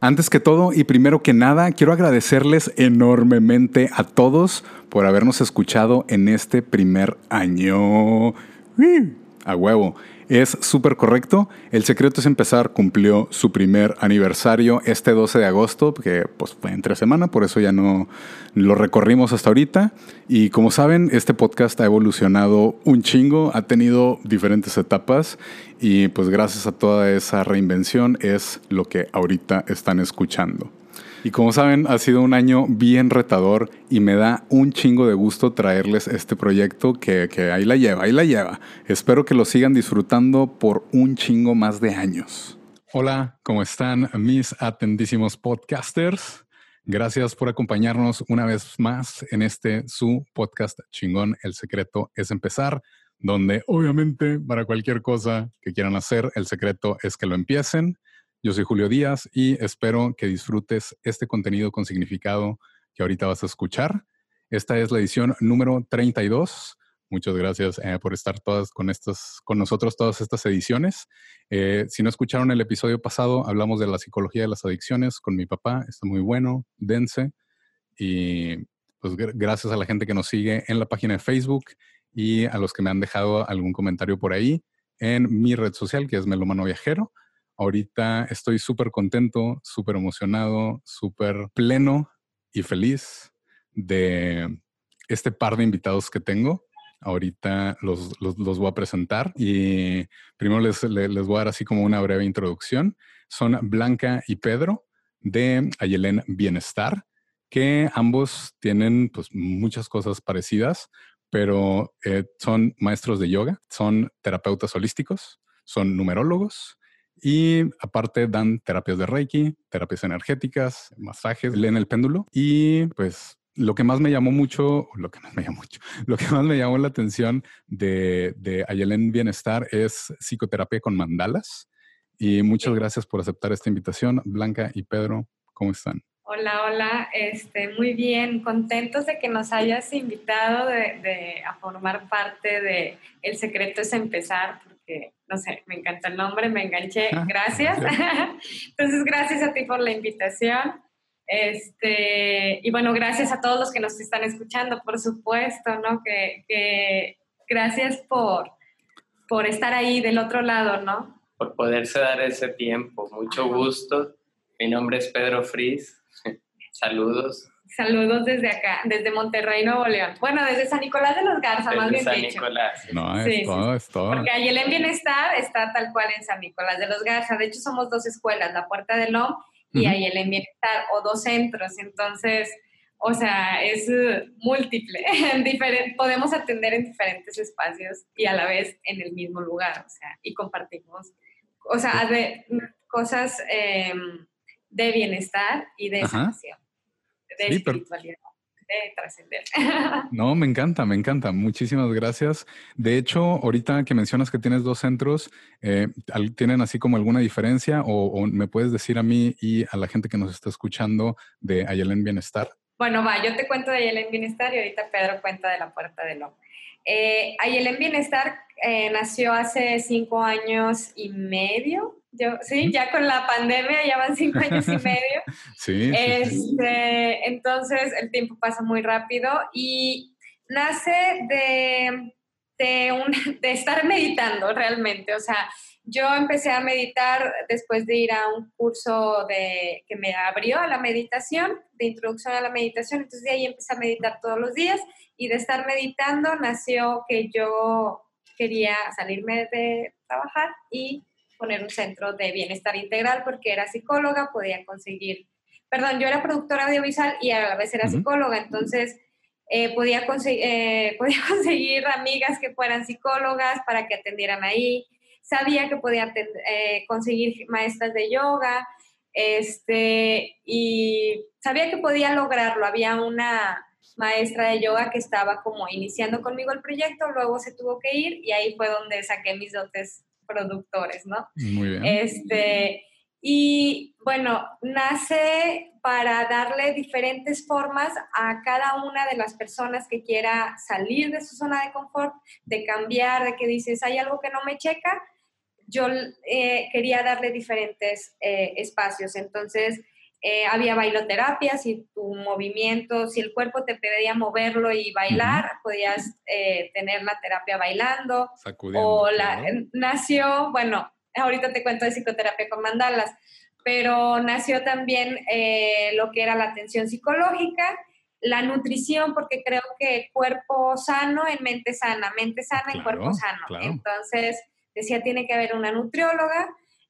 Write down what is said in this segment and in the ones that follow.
Antes que todo y primero que nada, quiero agradecerles enormemente a todos por habernos escuchado en este primer año. A huevo. Es súper correcto. El secreto es empezar cumplió su primer aniversario este 12 de agosto, que pues fue entre semana, por eso ya no lo recorrimos hasta ahorita. Y como saben, este podcast ha evolucionado un chingo, ha tenido diferentes etapas y pues gracias a toda esa reinvención es lo que ahorita están escuchando. Y como saben, ha sido un año bien retador y me da un chingo de gusto traerles este proyecto que, que, ahí la lleva, ahí la lleva. Espero que lo sigan disfrutando por un chingo más de años. Hola, ¿cómo están mis atendísimos podcasters? Gracias por acompañarnos una vez más en este su podcast chingón. El secreto es empezar, donde obviamente para cualquier cosa que quieran hacer, el secreto es que lo empiecen. Yo soy Julio Díaz y espero que disfrutes este contenido con significado que ahorita vas a escuchar. Esta es la edición número 32. Muchas gracias eh, por estar todas con, estas, con nosotros todas estas ediciones. Eh, si no escucharon el episodio pasado, hablamos de la psicología de las adicciones con mi papá. Está muy bueno, dense. Y pues gracias a la gente que nos sigue en la página de Facebook y a los que me han dejado algún comentario por ahí en mi red social, que es Melomano Viajero. Ahorita estoy súper contento, súper emocionado, súper pleno y feliz de este par de invitados que tengo. Ahorita los, voy a presentar y primero les, les, voy a dar así como una breve introducción. Son Blanca y Pedro de Ayelén Bienestar, que ambos tienen pues muchas cosas parecidas, pero eh, son maestros de yoga, son terapeutas holísticos, son numerólogos y aparte dan terapias de Reiki, terapias energéticas, masajes, leen el péndulo y pues lo que más me llamó mucho, lo que más me llamó mucho, lo que más me llamó la atención de, de Ayelen Bienestar es psicoterapia con mandalas. Y muchas gracias por aceptar esta invitación. Blanca y Pedro, ¿cómo están? Hola, hola, este, muy bien, contentos de que nos hayas invitado de, a formar parte de El Secreto es Empezar, porque no sé, me encanta el nombre, me enganché, gracias. Entonces, gracias a ti por la invitación. Este, y bueno, gracias a todos los que nos están escuchando, por supuesto, ¿no? Que, gracias por, por estar ahí del otro lado, ¿no? Por poderse dar ese tiempo. Mucho gusto. Mi nombre es Pedro Fris. Saludos. Saludos desde acá, desde Monterrey, Nuevo León. Bueno, desde San Nicolás de los Garza, más bien San Nicolás. No, es todo, es todo. Porque ahí el Bienestar está tal cual en San Nicolás de los Garza. De hecho, somos dos escuelas, la Puerta del Lom y ahí el Bienestar, o dos centros. Entonces, o sea, es uh, múltiple. podemos atender en diferentes espacios y a la vez en el mismo lugar, o sea, y compartimos, o sea, de, cosas em, de bienestar y de sanación de espiritualidad. De trascender. No, me encanta, me encanta. Muchísimas gracias. De hecho, ahorita que mencionas que tienes dos centros, eh, ¿tienen así como alguna diferencia o, me puedes decir a mí y a la gente que nos está escuchando de Ayelen Bienestar? Bueno, va, yo te cuento de Ayelen Bienestar y ahorita Pedro cuenta de la Puerta del Lomo. Eh, Ayelen Bienestar eh, nació hace cinco años y medio, yo, sí, ya con la pandemia ya van cinco años y medio. sí, este, Entonces el tiempo pasa muy rápido y nace de, de, un, de estar meditando realmente. O sea, yo empecé a meditar después de ir a un curso de, que me abrió a la meditación, de introducción a la meditación. Entonces de ahí empecé a meditar todos los días y de estar meditando nació que yo quería salirme de trabajar y poner un centro de bienestar integral porque era psicóloga, podía conseguir, perdón, yo era productora audiovisual y a la vez era psicóloga, entonces eh, podía, eh, podía conseguir amigas que fueran psicólogas para que atendieran ahí, sabía que podía eh, conseguir maestras de yoga, este, y sabía que podía lograrlo, había una maestra de yoga que estaba como iniciando conmigo el proyecto, luego se tuvo que ir y ahí fue donde saqué mis dotes productores, ¿no? Muy bien. Este, y bueno, nace para darle diferentes formas a cada una de las personas que quiera salir de su zona de confort, de cambiar, de que dices, hay algo que no me checa. Yo eh, quería darle diferentes eh, espacios. Entonces, eh, había bailoterapia, si tu movimiento, si el cuerpo te pedía moverlo y bailar, podías tener la terapia bailando. o la, nació, bueno, ahorita te cuento de psicoterapia con mandalas, pero nació también eh, lo que era la atención psicológica, la nutrición, porque creo que cuerpo sano en mente sana, mente sana en cuerpo sano. Entonces, decía, tiene que haber una nutrióloga,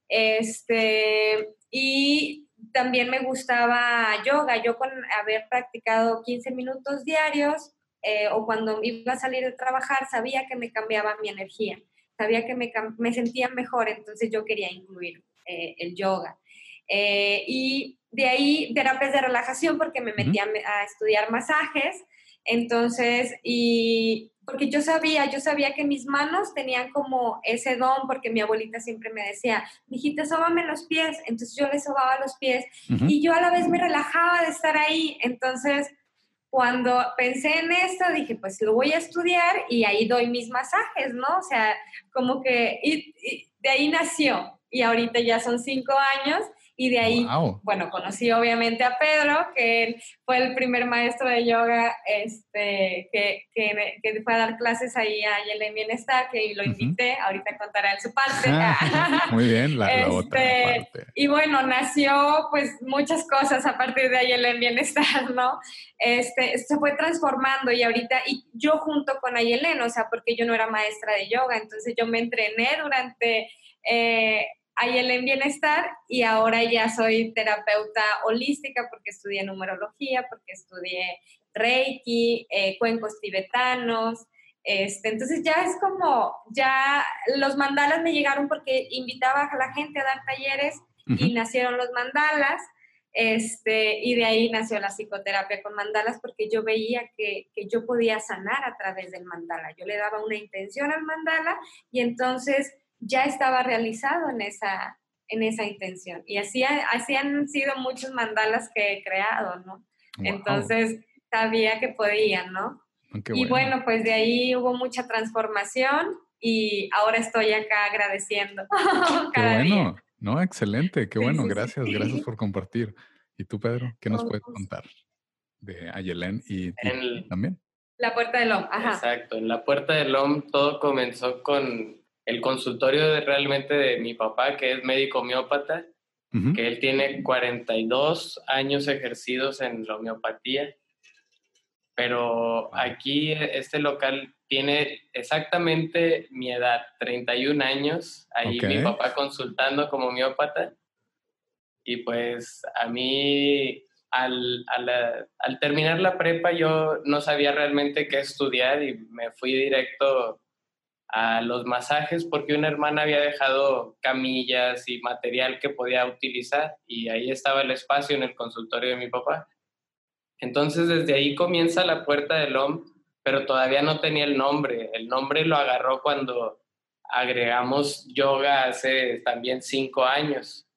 este, y también me gustaba yoga. Yo con haber practicado 15 minutos diarios eh, o cuando iba a salir de trabajar, sabía que me cambiaba mi energía sabía que me, me sentía mejor, entonces yo quería incluir eh, el yoga. Eh, y de ahí terapias de relajación porque me metí a, estudiar masajes, entonces, y porque yo sabía, yo sabía que mis manos tenían como ese don, porque mi abuelita siempre me decía, mijita, sóbame los pies, entonces yo le sobaba los pies y yo a la vez me relajaba de estar ahí, entonces cuando pensé en esto, dije, pues lo voy a estudiar y ahí doy mis masajes, ¿no? O sea, como que y, de ahí nació. Y ahorita ya son cinco años y de ahí, bueno, conocí obviamente a Pedro, que él fue el primer maestro de yoga este, que, que, que fue a dar clases ahí a Yelen Bienestar, que lo invité, ahorita contará en su parte. muy bien, la, la otra este, parte. Y bueno, nació pues muchas cosas a partir de Ayelen Bienestar, ¿no? Este, se fue transformando y ahorita, y yo junto con Ayelen, o sea, porque yo no era maestra de yoga, entonces yo me entrené durante... Eh, Ayel en Bienestar y ahora ya soy terapeuta holística porque estudié numerología, porque estudié Reiki, eh, cuencos tibetanos. Este, entonces ya es como, ya los mandalas me llegaron porque invitaba a la gente a dar talleres y nacieron los mandalas. Este, y de ahí nació la psicoterapia con mandalas porque yo veía que, que, yo podía sanar a través del mandala. Yo le daba una intención al mandala y entonces ya estaba realizado en esa, en esa intención. Y así, así han sido muchos mandalas que he creado, ¿no? Entonces sabía que podían, ¿no? Ah, y bueno, pues de ahí hubo mucha transformación y ahora estoy acá agradeciendo. qué bueno, no, excelente, qué bueno, gracias, gracias por compartir. ¿Y tú, Pedro, qué nos puedes contar de Ayelén y, también? La Puerta del OM, ajá. Exacto, en la Puerta del OM todo comenzó con el consultorio de, realmente de mi papá, que es médico homeópata, que él tiene 42 años ejercidos en la homeopatía, pero aquí este local tiene exactamente mi edad, 31 años, ahí mi papá consultando como homeópata, y pues a mí al, al, terminar la prepa yo no sabía realmente qué estudiar y me fui directo a los masajes porque una hermana había dejado camillas y material que podía utilizar y ahí estaba el espacio en el consultorio de mi papá. Entonces desde ahí comienza la puerta del OM, pero todavía no tenía el nombre. El nombre lo agarró cuando agregamos yoga hace también cinco años.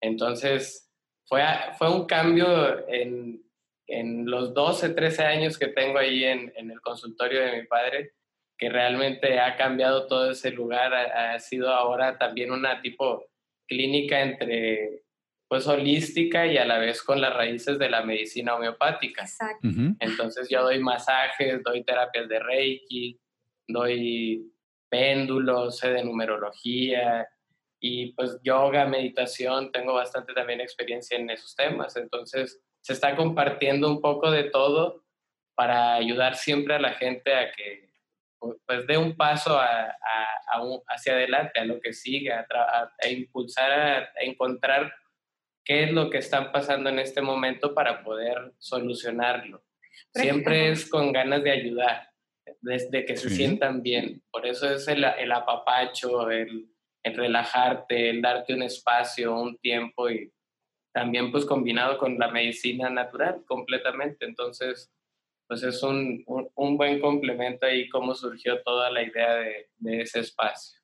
Entonces fue, fue un cambio en, en los 12, 13 años que tengo ahí en, en el consultorio de mi padre que realmente ha cambiado todo ese lugar, ha, sido ahora también una tipo clínica entre pues holística y a la vez con las raíces de la medicina homeopática. Exacto. Entonces yo doy masajes, doy terapias de Reiki, doy péndulos, sé de numerología y pues yoga, meditación, tengo bastante también experiencia en esos temas. Entonces se está compartiendo un poco de todo para ayudar siempre a la gente a que pues dé un paso a, hacia adelante, a lo que sigue, a, impulsar, a, encontrar qué es lo que están pasando en este momento para poder solucionarlo. Siempre es con ganas de ayudar, desde que se sientan bien. Por eso es el, el apapacho, el, el, relajarte, el darte un espacio, un tiempo y también pues combinado con la medicina natural completamente. Entonces, pues es un, un, buen complemento ahí cómo surgió toda la idea de, de ese espacio.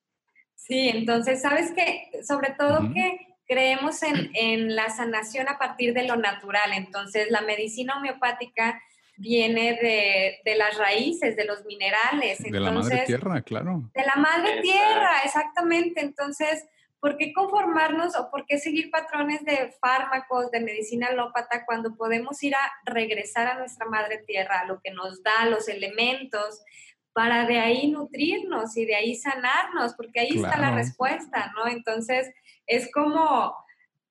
Sí, entonces, ¿sabes qué? Sobre todo que creemos en, en, la sanación a partir de lo natural. Entonces, la medicina homeopática viene de, de las raíces, de los minerales. de la madre tierra, claro. De la madre tierra, exactamente. Entonces, ¿por qué conformarnos o por qué seguir patrones de fármacos, de medicina alópata, cuando podemos ir a regresar a nuestra madre tierra, a lo que nos da los elementos, para de ahí nutrirnos y de ahí sanarnos, porque ahí está la respuesta, ¿no? Entonces, es como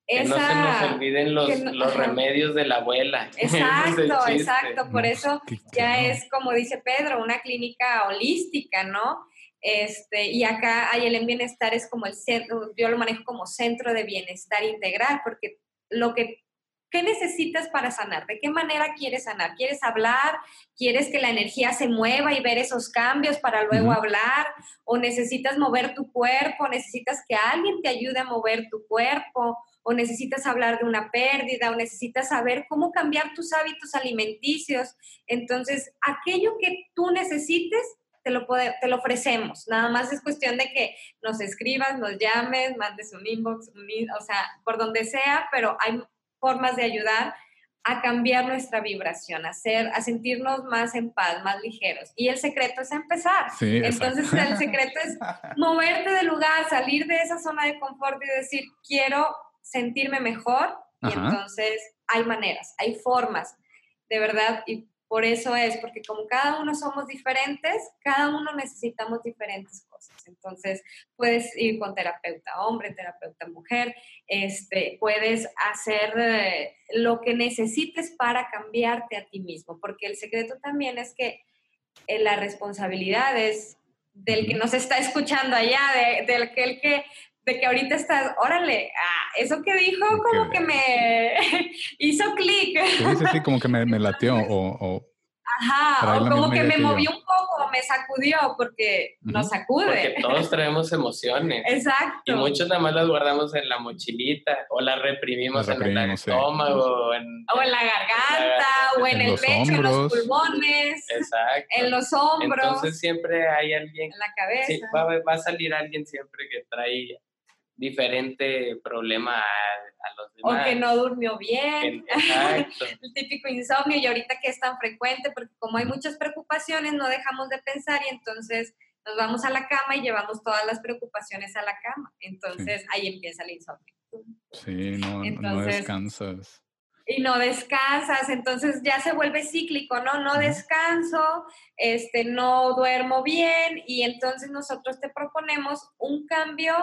que no se nos olviden los, los remedios de la abuela. Exacto, exacto. Por eso ya es, como dice Pedro, una clínica holística, ¿no? Este, y acá el Bienestar es como el centro, yo lo manejo como centro de bienestar integral, porque lo que ¿Qué necesitas para sanar? ¿De qué manera quieres sanar? ¿Quieres hablar? ¿Quieres que la energía se mueva y ver esos cambios para luego hablar? ¿O necesitas mover tu cuerpo? ¿Necesitas que alguien te ayude a mover tu cuerpo? ¿O necesitas hablar de una pérdida? ¿O necesitas saber cómo cambiar tus hábitos alimenticios? Entonces, aquello que tú necesites, te lo, te lo ofrecemos. Nada más es cuestión de que nos escribas, nos llames, mandes un inbox, o sea, por donde sea, pero hay formas de ayudar a cambiar nuestra vibración, a, hacer, a sentirnos más en paz, más ligeros. Y el secreto es empezar. Entonces el secreto es moverte del lugar, salir de esa zona de confort y decir, quiero sentirme mejor. Y entonces hay maneras, hay formas, de verdad. Y por eso es, porque como cada uno somos diferentes, cada uno necesitamos diferentes cosas. Entonces, puedes ir con terapeuta hombre, terapeuta mujer, este, puedes hacer eh, lo que necesites para cambiarte a ti mismo, porque el secreto también es que eh, la responsabilidad es del que nos está escuchando allá, del que el que de que ahorita estás, órale, ah, eso que dijo como que me hizo clic. Sí, como que me, me latió o, Ajá, o como que me movió un poco, me sacudió, porque nos sacude. Porque todos traemos emociones. Exacto. Y muchos nada más las guardamos en la mochilita, o las reprimimos, en el estómago, o en, la garganta, o en, el pecho, en los pulmones. Exacto. En los hombros. Entonces siempre hay alguien. En la cabeza. Sí, va, va a salir alguien siempre que trae diferente problema a, los demás. O que no durmió bien. el típico insomnio y ahorita que es tan frecuente, porque como hay muchas preocupaciones, no dejamos de pensar y entonces nos vamos a la cama y llevamos todas las preocupaciones a la cama. Entonces ahí empieza el insomnio. Sí, no, no descansas. Y no descansas, entonces ya se vuelve cíclico, ¿no? No descanso, este, no duermo bien y entonces nosotros te proponemos un cambio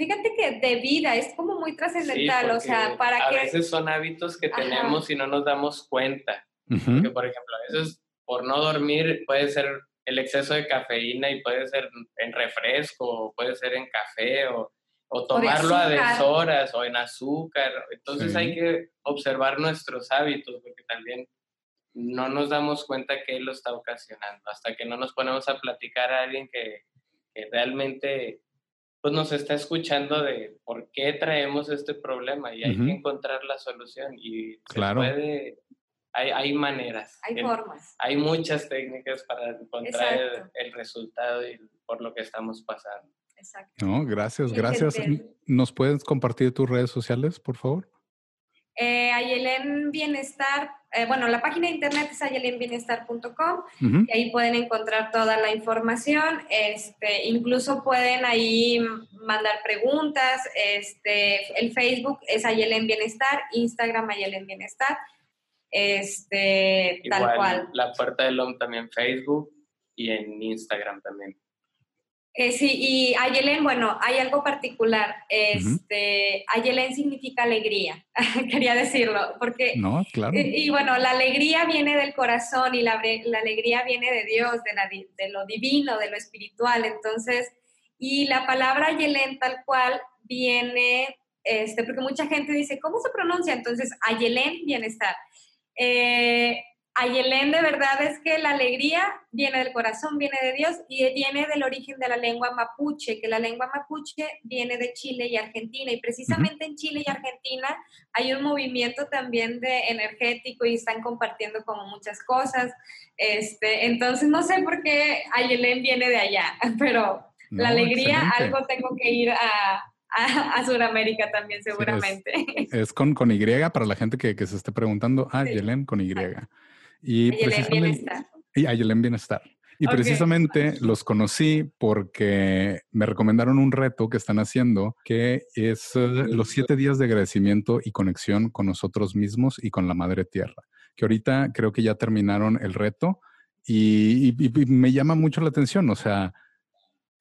Fíjate que de vida es como muy trascendental, o sea, para que... A veces son hábitos que tenemos y no nos damos cuenta. Porque, por ejemplo, a veces por no dormir puede ser el exceso de cafeína y puede ser en refresco, puede ser en café o, o tomarlo a deshoras o en azúcar. Entonces hay que observar nuestros hábitos porque también no nos damos cuenta que lo está ocasionando. Hasta que no nos ponemos a platicar a alguien que, que realmente pues nos está escuchando de por qué traemos este problema y hay que encontrar la solución y claro. puede, hay, hay maneras. Hay formas. Hay muchas técnicas para encontrar el, resultado y por lo que estamos pasando. Exacto. No, gracias, gracias. ¿Nos puedes compartir tus redes sociales, por favor? Eh, Ayelen Bienestar, eh, bueno, la página de internet es ayelenbienestar.com y ahí pueden encontrar toda la información. Este, incluso pueden ahí mandar preguntas. Este, el Facebook es Ayelen Bienestar, Instagram Ayelen Bienestar. Este, tal cual. La Puerta del OM también Facebook y en Instagram también. Eh, sí, y Ayelen, bueno, hay algo particular. Este, Ayelen significa alegría, quería decirlo, porque... No, claro. Y, bueno, la alegría viene del corazón y la, la alegría viene de Dios, de, la, de, lo divino, de lo espiritual. Entonces, y la palabra Ayelen tal cual viene, este, porque mucha gente dice, ¿cómo se pronuncia? Entonces, Ayelen, bienestar. Eh, Ayelén de verdad es que la alegría viene del corazón, viene de Dios y viene del origen de la lengua mapuche, que la lengua mapuche viene de Chile y Argentina. Y precisamente en Chile y Argentina hay un movimiento también de energético y están compartiendo como muchas cosas. Este, entonces no sé por qué Ayelén viene de allá, pero la alegría, algo tengo que ir a, a, Sudamérica también seguramente. Es, con, con, Y para la gente que, que se esté preguntando. Ah, Ayelén con Y. Y Bienestar. Y Bienestar. Y precisamente los conocí porque me recomendaron un reto que están haciendo, que es eh, los siete días de agradecimiento y conexión con nosotros mismos y con la Madre Tierra, que ahorita creo que ya terminaron el reto y, me llama mucho la atención. O sea,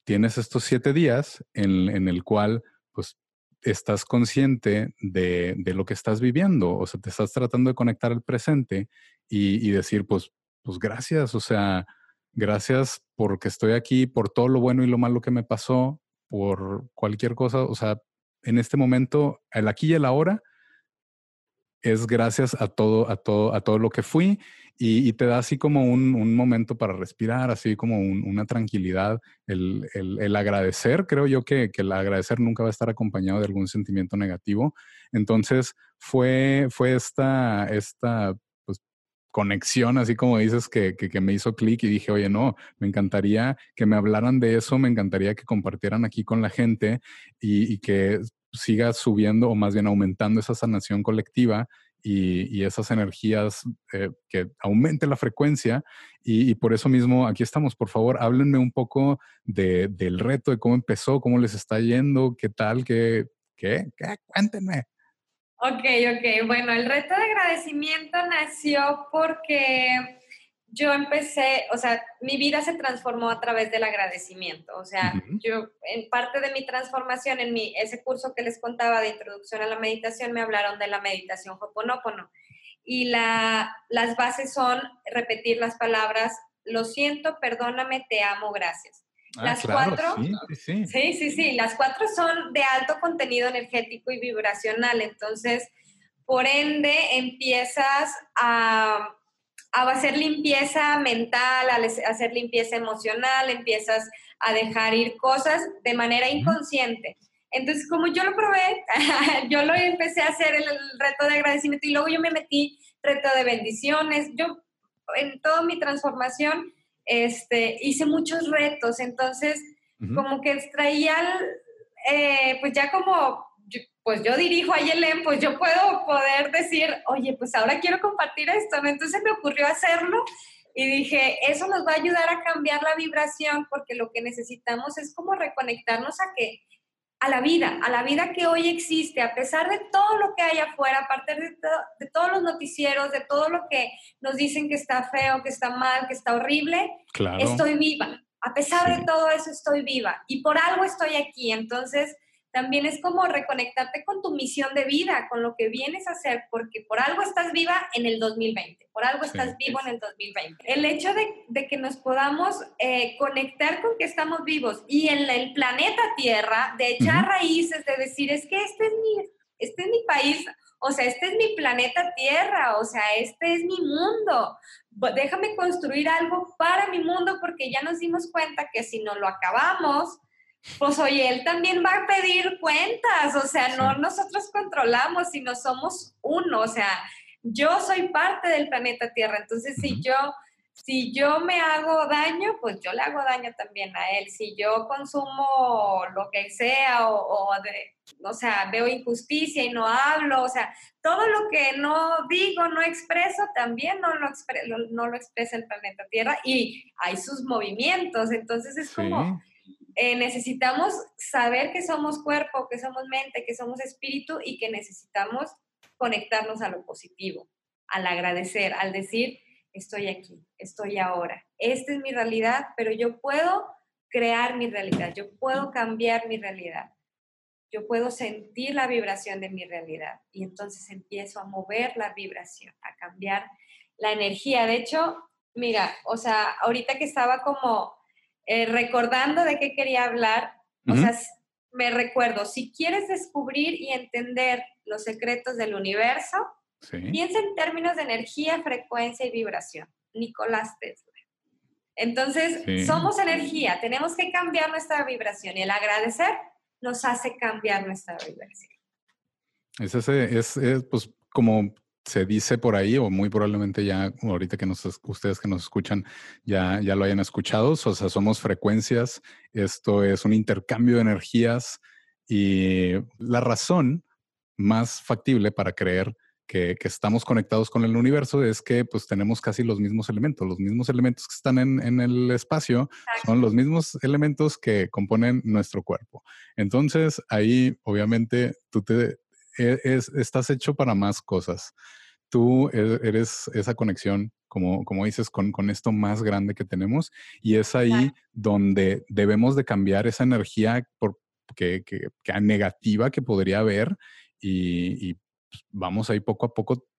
tienes estos siete días en, en el cual, pues, estás consciente de, de, lo que estás viviendo, o sea, te estás tratando de conectar al presente y, decir, pues, pues gracias, o sea, gracias porque estoy aquí, por todo lo bueno y lo malo que me pasó, por cualquier cosa, o sea, en este momento, el aquí y el ahora, es gracias a todo, a todo, a todo lo que fui y, te da así como un, momento para respirar, así como una tranquilidad, el, el, agradecer, creo yo que, que, el agradecer nunca va a estar acompañado de algún sentimiento negativo. Entonces fue, fue esta, esta conexión, así como dices, que, que, me hizo clic y dije, oye, no, me encantaría que me hablaran de eso, me encantaría que compartieran aquí con la gente y, que siga subiendo o más bien aumentando esa sanación colectiva y, esas energías, eh, que aumente la frecuencia. Y, por eso mismo aquí estamos. Por favor, háblenme un poco de, del reto, de cómo empezó, cómo les está yendo, qué tal, qué, qué, qué, cuéntenme. Ok, ok. Bueno, el reto de agradecimiento nació porque yo empecé, o sea, mi vida se transformó a través del agradecimiento. O sea, yo, en parte de mi transformación, en mi, ese curso que les contaba de introducción a la meditación, me hablaron de la meditación Hoponopono. Y la, las bases son repetir las palabras, lo siento, perdóname, te amo, gracias. Ah, las cuatro, sí sí. sí, las cuatro son de alto contenido energético y vibracional, entonces, por ende, empiezas a, a hacer limpieza mental, a hacer limpieza emocional, empiezas a dejar ir cosas de manera inconsciente. Entonces, como yo lo probé, yo lo empecé a hacer el, reto de agradecimiento y luego yo me metí reto de bendiciones. Yo, en toda mi transformación, este, hice muchos retos, entonces como que extraía, eh, pues ya como, pues yo dirijo a Yelén, pues yo puedo poder decir, oye, pues ahora quiero compartir esto, Entonces me ocurrió hacerlo y dije, eso nos va a ayudar a cambiar la vibración porque lo que necesitamos es como reconectarnos a que a la vida, a la vida que hoy existe, a pesar de todo lo que hay afuera, aparte de, de, todos los noticieros, de todo lo que nos dicen que está feo, que está mal, que está horrible, estoy viva. A pesar de todo eso, estoy viva. Y por algo estoy aquí. Entonces, también es como reconectarte con tu misión de vida, con lo que vienes a hacer, porque por algo estás viva en el 2020, por algo estás vivo en el 2020. El hecho de, que nos podamos eh, conectar con que estamos vivos y en el planeta Tierra, de echar raíces, de decir, es que este es mi, este es mi país, o sea, este es mi planeta Tierra, o sea, este es mi mundo. Déjame construir algo para mi mundo porque ya nos dimos cuenta que si no lo acabamos, pues oye, él también va a pedir cuentas, o sea, no nosotros controlamos, sino somos uno, o sea, yo soy parte del planeta Tierra, entonces si yo si yo me hago daño, pues yo le hago daño también a él. Si yo consumo lo que sea o, de, o sea, veo injusticia y no hablo, o sea, todo lo que no digo, no expreso, también no lo, no lo expresa el planeta Tierra y hay sus movimientos. Entonces es como, eh, necesitamos saber que somos cuerpo, que somos mente, que somos espíritu y que necesitamos conectarnos a lo positivo, al agradecer, al decir, estoy aquí, estoy ahora. Esta es mi realidad, pero yo puedo crear mi realidad, yo puedo cambiar mi realidad, yo puedo sentir la vibración de mi realidad y entonces empiezo a mover la vibración, a cambiar la energía. De hecho, mira, o sea, ahorita que estaba como eh, recordando de qué quería hablar, o sea, me recuerdo, si quieres descubrir y entender los secretos del universo, Piensa en términos de energía, frecuencia y vibración. Nicolás Tesla. Entonces, somos energía, tenemos que cambiar nuestra vibración y el agradecer nos hace cambiar nuestra vibración. Es, ese, es, pues como se dice por ahí, o muy probablemente ya ahorita que nos, ustedes que nos escuchan ya, ya lo hayan escuchado, o sea, somos frecuencias, esto es un intercambio de energías y la razón más factible para creer que, estamos conectados con el universo es que pues tenemos casi los mismos elementos. Los mismos elementos que están en, el espacio son los mismos elementos que componen nuestro cuerpo. Entonces ahí obviamente tú te, e, estás hecho para más cosas. Tú e, eres esa conexión, como, como dices, con, con esto más grande que tenemos y es ahí donde debemos de cambiar esa energía por, que, que, que negativa que podría haber y, y pues, vamos ahí poco a poco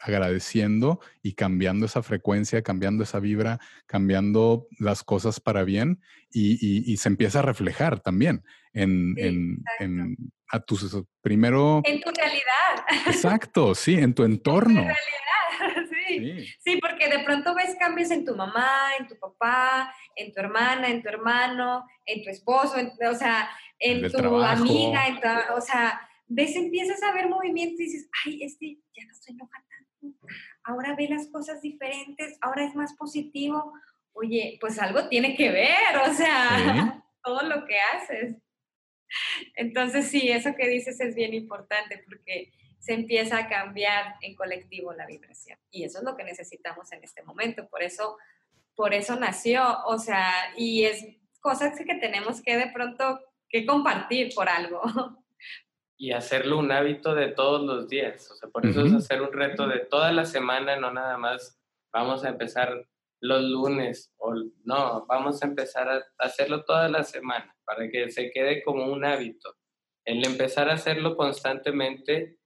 agradeciendo y cambiando esa frecuencia, cambiando esa vibra, cambiando las cosas para bien y, se empieza a reflejar también en, en, a tus primero... En tu realidad. Exacto, sí, en tu entorno. En tu realidad, sí. sí. porque de pronto ves cambios en tu mamá, en tu papá, en tu hermana, en tu hermano, en tu esposo, o sea, en tu amiga, en o sea ves, empiezas a ver movimientos y dices, ay, este ya no estoy enojada ahora ve las cosas diferentes, ahora es más positivo. Oye, pues algo tiene que ver, o sea, todo lo que haces. Entonces, sí, eso que dices es bien importante porque se empieza a cambiar en colectivo la vibración. Y eso es lo que necesitamos en este momento. Por eso, por eso nació, o sea, y es cosas que tenemos que de pronto que compartir por algo. y hacerlo un hábito de todos los días. O sea, por eso es hacer un reto de toda la semana, no nada más vamos a empezar los lunes o no, vamos a empezar a hacerlo toda la semana para que se quede como un hábito. El empezar a hacerlo constantemente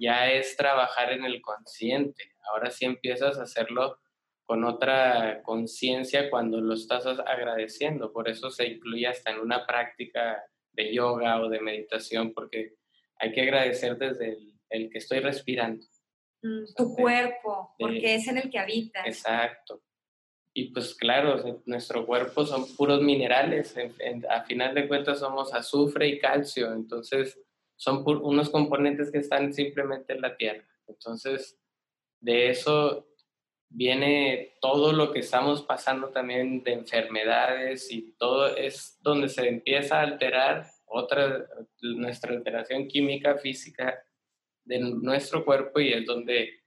ya es trabajar en el consciente. Ahora sí empiezas a hacerlo con otra conciencia cuando lo estás agradeciendo. Por eso se incluye hasta en una práctica de yoga o de meditación, porque hay que agradecer desde el, que estoy respirando. Mm, tu cuerpo, porque es en el que habita. Exacto. Y pues claro, nuestro cuerpo son puros minerales, a final de cuentas somos azufre y calcio, entonces son unos componentes que están simplemente en la tierra. Entonces, de eso viene todo lo que estamos pasando también de enfermedades y todo es donde se empieza a alterar nuestra alteración química, física de nuestro cuerpo y es donde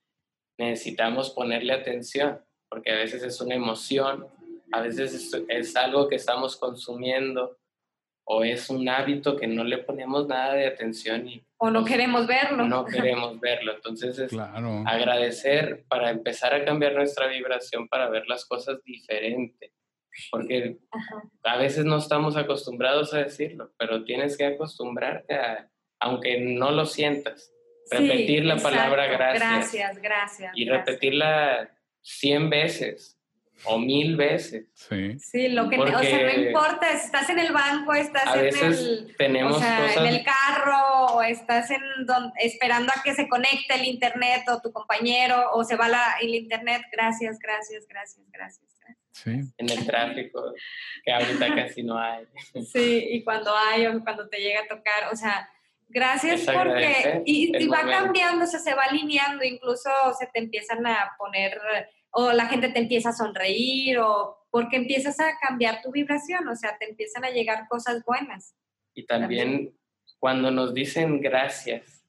necesitamos ponerle atención, porque a veces es una emoción, a veces es, algo que estamos consumiendo o es un hábito que no le ponemos nada de atención y o no queremos verlo. No queremos verlo. Entonces es agradecer para empezar a cambiar nuestra vibración para ver las cosas diferente porque a veces no estamos acostumbrados a decirlo, pero tienes que acostumbrarte a, aunque no lo sientas, repetir la palabra gracias. Gracias, gracias. Y repetirla cien veces o mil veces. Sí. Sí, lo que, o sea, no importa, estás en el banco, estás en, el, tenemos en el carro, o estás en esperando a que se conecte el internet o tu compañero, o se va la, el internet, gracias, gracias, gracias, gracias. Sí. En el tráfico, que ahorita casi no hay. Sí, y cuando hay o cuando te llega a tocar, o sea, gracias porque... Y, y va cambiando, o sea, se va alineando, incluso se te empiezan a poner o la gente te empieza a sonreír o porque empiezas a cambiar tu vibración, o sea, te empiezan a llegar cosas buenas. Y también, cuando nos dicen gracias,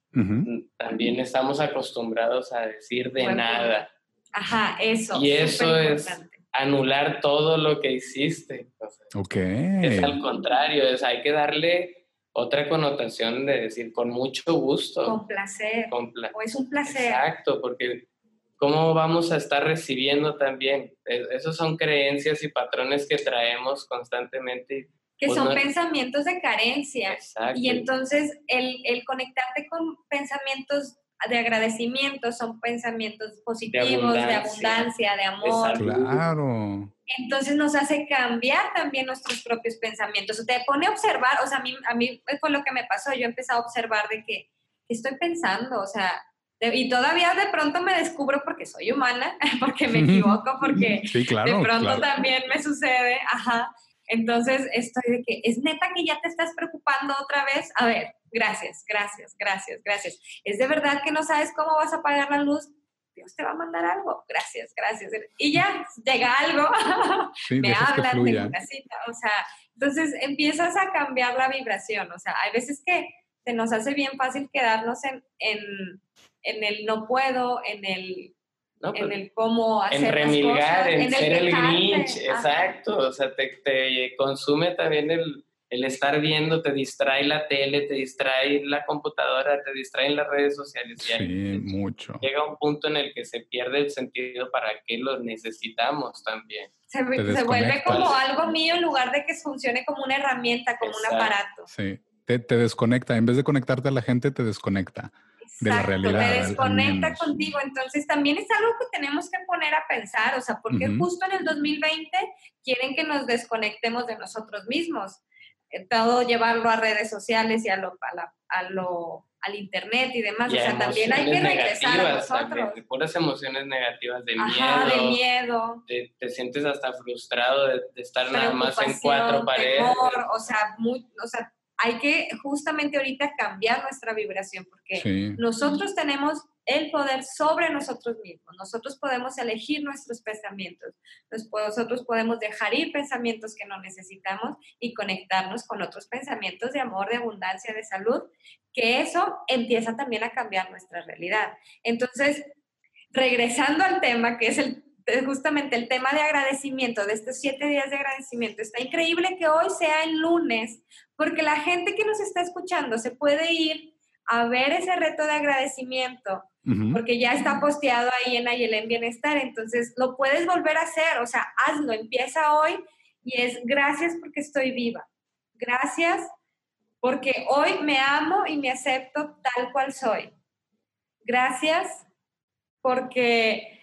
también estamos acostumbrados a decir de nada. Ajá, eso. Y eso es anular todo lo que hiciste. ok. Es al contrario, es, hay que darle otra connotación de decir con mucho gusto. Con placer. Con o es un placer. Exacto, porque cómo vamos a estar recibiendo también. Esos son creencias y patrones que traemos constantemente. Que pues son pensamientos de carencia. Exacto. Y entonces el, el, conectarte con pensamientos de agradecimiento son pensamientos positivos, de abundancia, de, amor. claro. Entonces nos hace cambiar también nuestros propios pensamientos. Te pone a observar, o sea, a mí, a mí fue lo que me pasó. Yo empecé a observar de que, ¿qué estoy pensando? O sea, y todavía de pronto me descubro porque soy humana, porque me equivoco, porque de pronto también me sucede, ajá. Entonces estoy de que es neta que ya te estás preocupando otra vez. A ver, gracias, gracias, gracias, gracias. Es de verdad que no sabes cómo vas a pagar la luz. Dios te va a mandar algo. Gracias, gracias. Y ya llega algo, me hablan, de una cita. O sea, entonces empiezas a cambiar la vibración. O sea, hay veces que se nos hace bien fácil quedarnos en, en, en el no puedo, en el en pues, el cómo hacer en remilgar, en, ser el, Grinch, exacto, o sea, te, te consume también el, el, estar viendo, te distrae la tele, te distrae la computadora, te distraen las redes sociales. Sí, mucho. Llega un punto en el que se pierde el sentido para qué lo necesitamos también. Se, se vuelve como algo mío en lugar de que funcione como una herramienta, como un aparato. Sí, te, te desconecta, en vez de conectarte a la gente, te desconecta de la realidad. Te desconecta contigo. Entonces también es algo que tenemos que poner a pensar, o sea, porque justo en el 2020 quieren que nos desconectemos de nosotros mismos. Eh, todo llevarlo a redes sociales y a lo, a, lo al internet y demás. o sea, también hay que regresar a nosotros. de puras emociones negativas, de miedo. de miedo. te sientes hasta frustrado de, estar nada más en cuatro paredes. o sea, muy, o sea, hay que justamente ahorita cambiar nuestra vibración porque nosotros tenemos el poder sobre nosotros mismos. Nosotros podemos elegir nuestros pensamientos. Nosotros podemos dejar ir pensamientos que no necesitamos y conectarnos con otros pensamientos de amor, de abundancia, de salud, que eso empieza también a cambiar nuestra realidad. Entonces, regresando al tema, que es el justamente el tema de agradecimiento, de estos siete días de agradecimiento. Está increíble que hoy sea el lunes, porque la gente que nos está escuchando se puede ir a ver ese reto de agradecimiento, porque ya está posteado ahí en Ayelen Bienestar, entonces lo puedes volver a hacer, o sea, hazlo, empieza hoy y es gracias porque estoy viva, gracias porque hoy me amo y me acepto tal cual soy, gracias porque eh,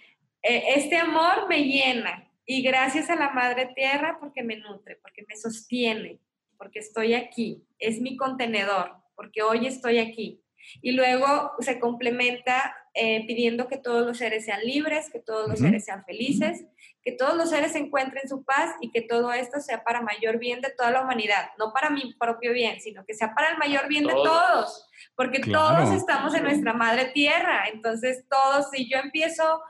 este amor me llena y gracias a la Madre Tierra porque me nutre, porque me sostiene, porque estoy aquí, es mi contenedor, porque hoy estoy aquí. Y luego se complementa eh, pidiendo que todos los seres sean libres, que todos los seres sean felices, que todos los seres encuentren su paz y que todo esto sea para mayor bien de toda la humanidad, no para mi propio bien, sino que sea para el mayor bien de todos, porque todos estamos en nuestra madre tierra, entonces todos, si yo empiezo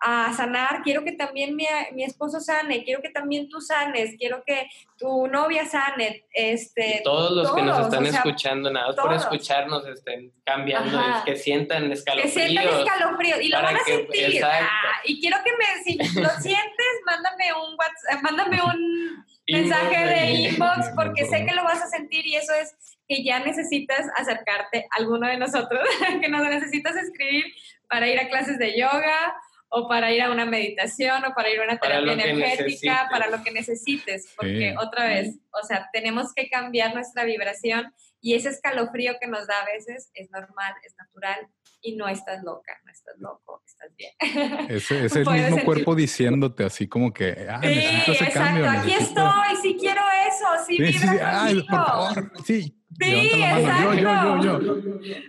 a sanar, quiero que también mi, mi, esposo sane, quiero que también tú sanes, quiero que tu novia sane, este... todos los que nos están escuchando, nada más por escucharnos, estén cambiando, que sientan escalofríos. Que sientan escalofríos, y lo van a sentir. Ah, y quiero que me, si lo sientes, mándame un WhatsApp, mándame un mensaje de inbox, porque sé que lo vas a sentir y eso es que ya necesitas acercarte a alguno de nosotros, que nos necesitas escribir para ir a clases de yoga, o para ir a una meditación o para ir a una terapia energética, para lo que necesites, porque otra vez, o sea, tenemos que cambiar nuestra vibración y ese escalofrío que nos da a veces es normal, es natural y no estás loca, no estás loco, estás bien. Ese es el mismo cuerpo diciéndote así como que, ah, necesito ese exacto, aquí estoy, sí quiero eso, sí, sí, sí, ay, por favor, sí, Sí, exacto.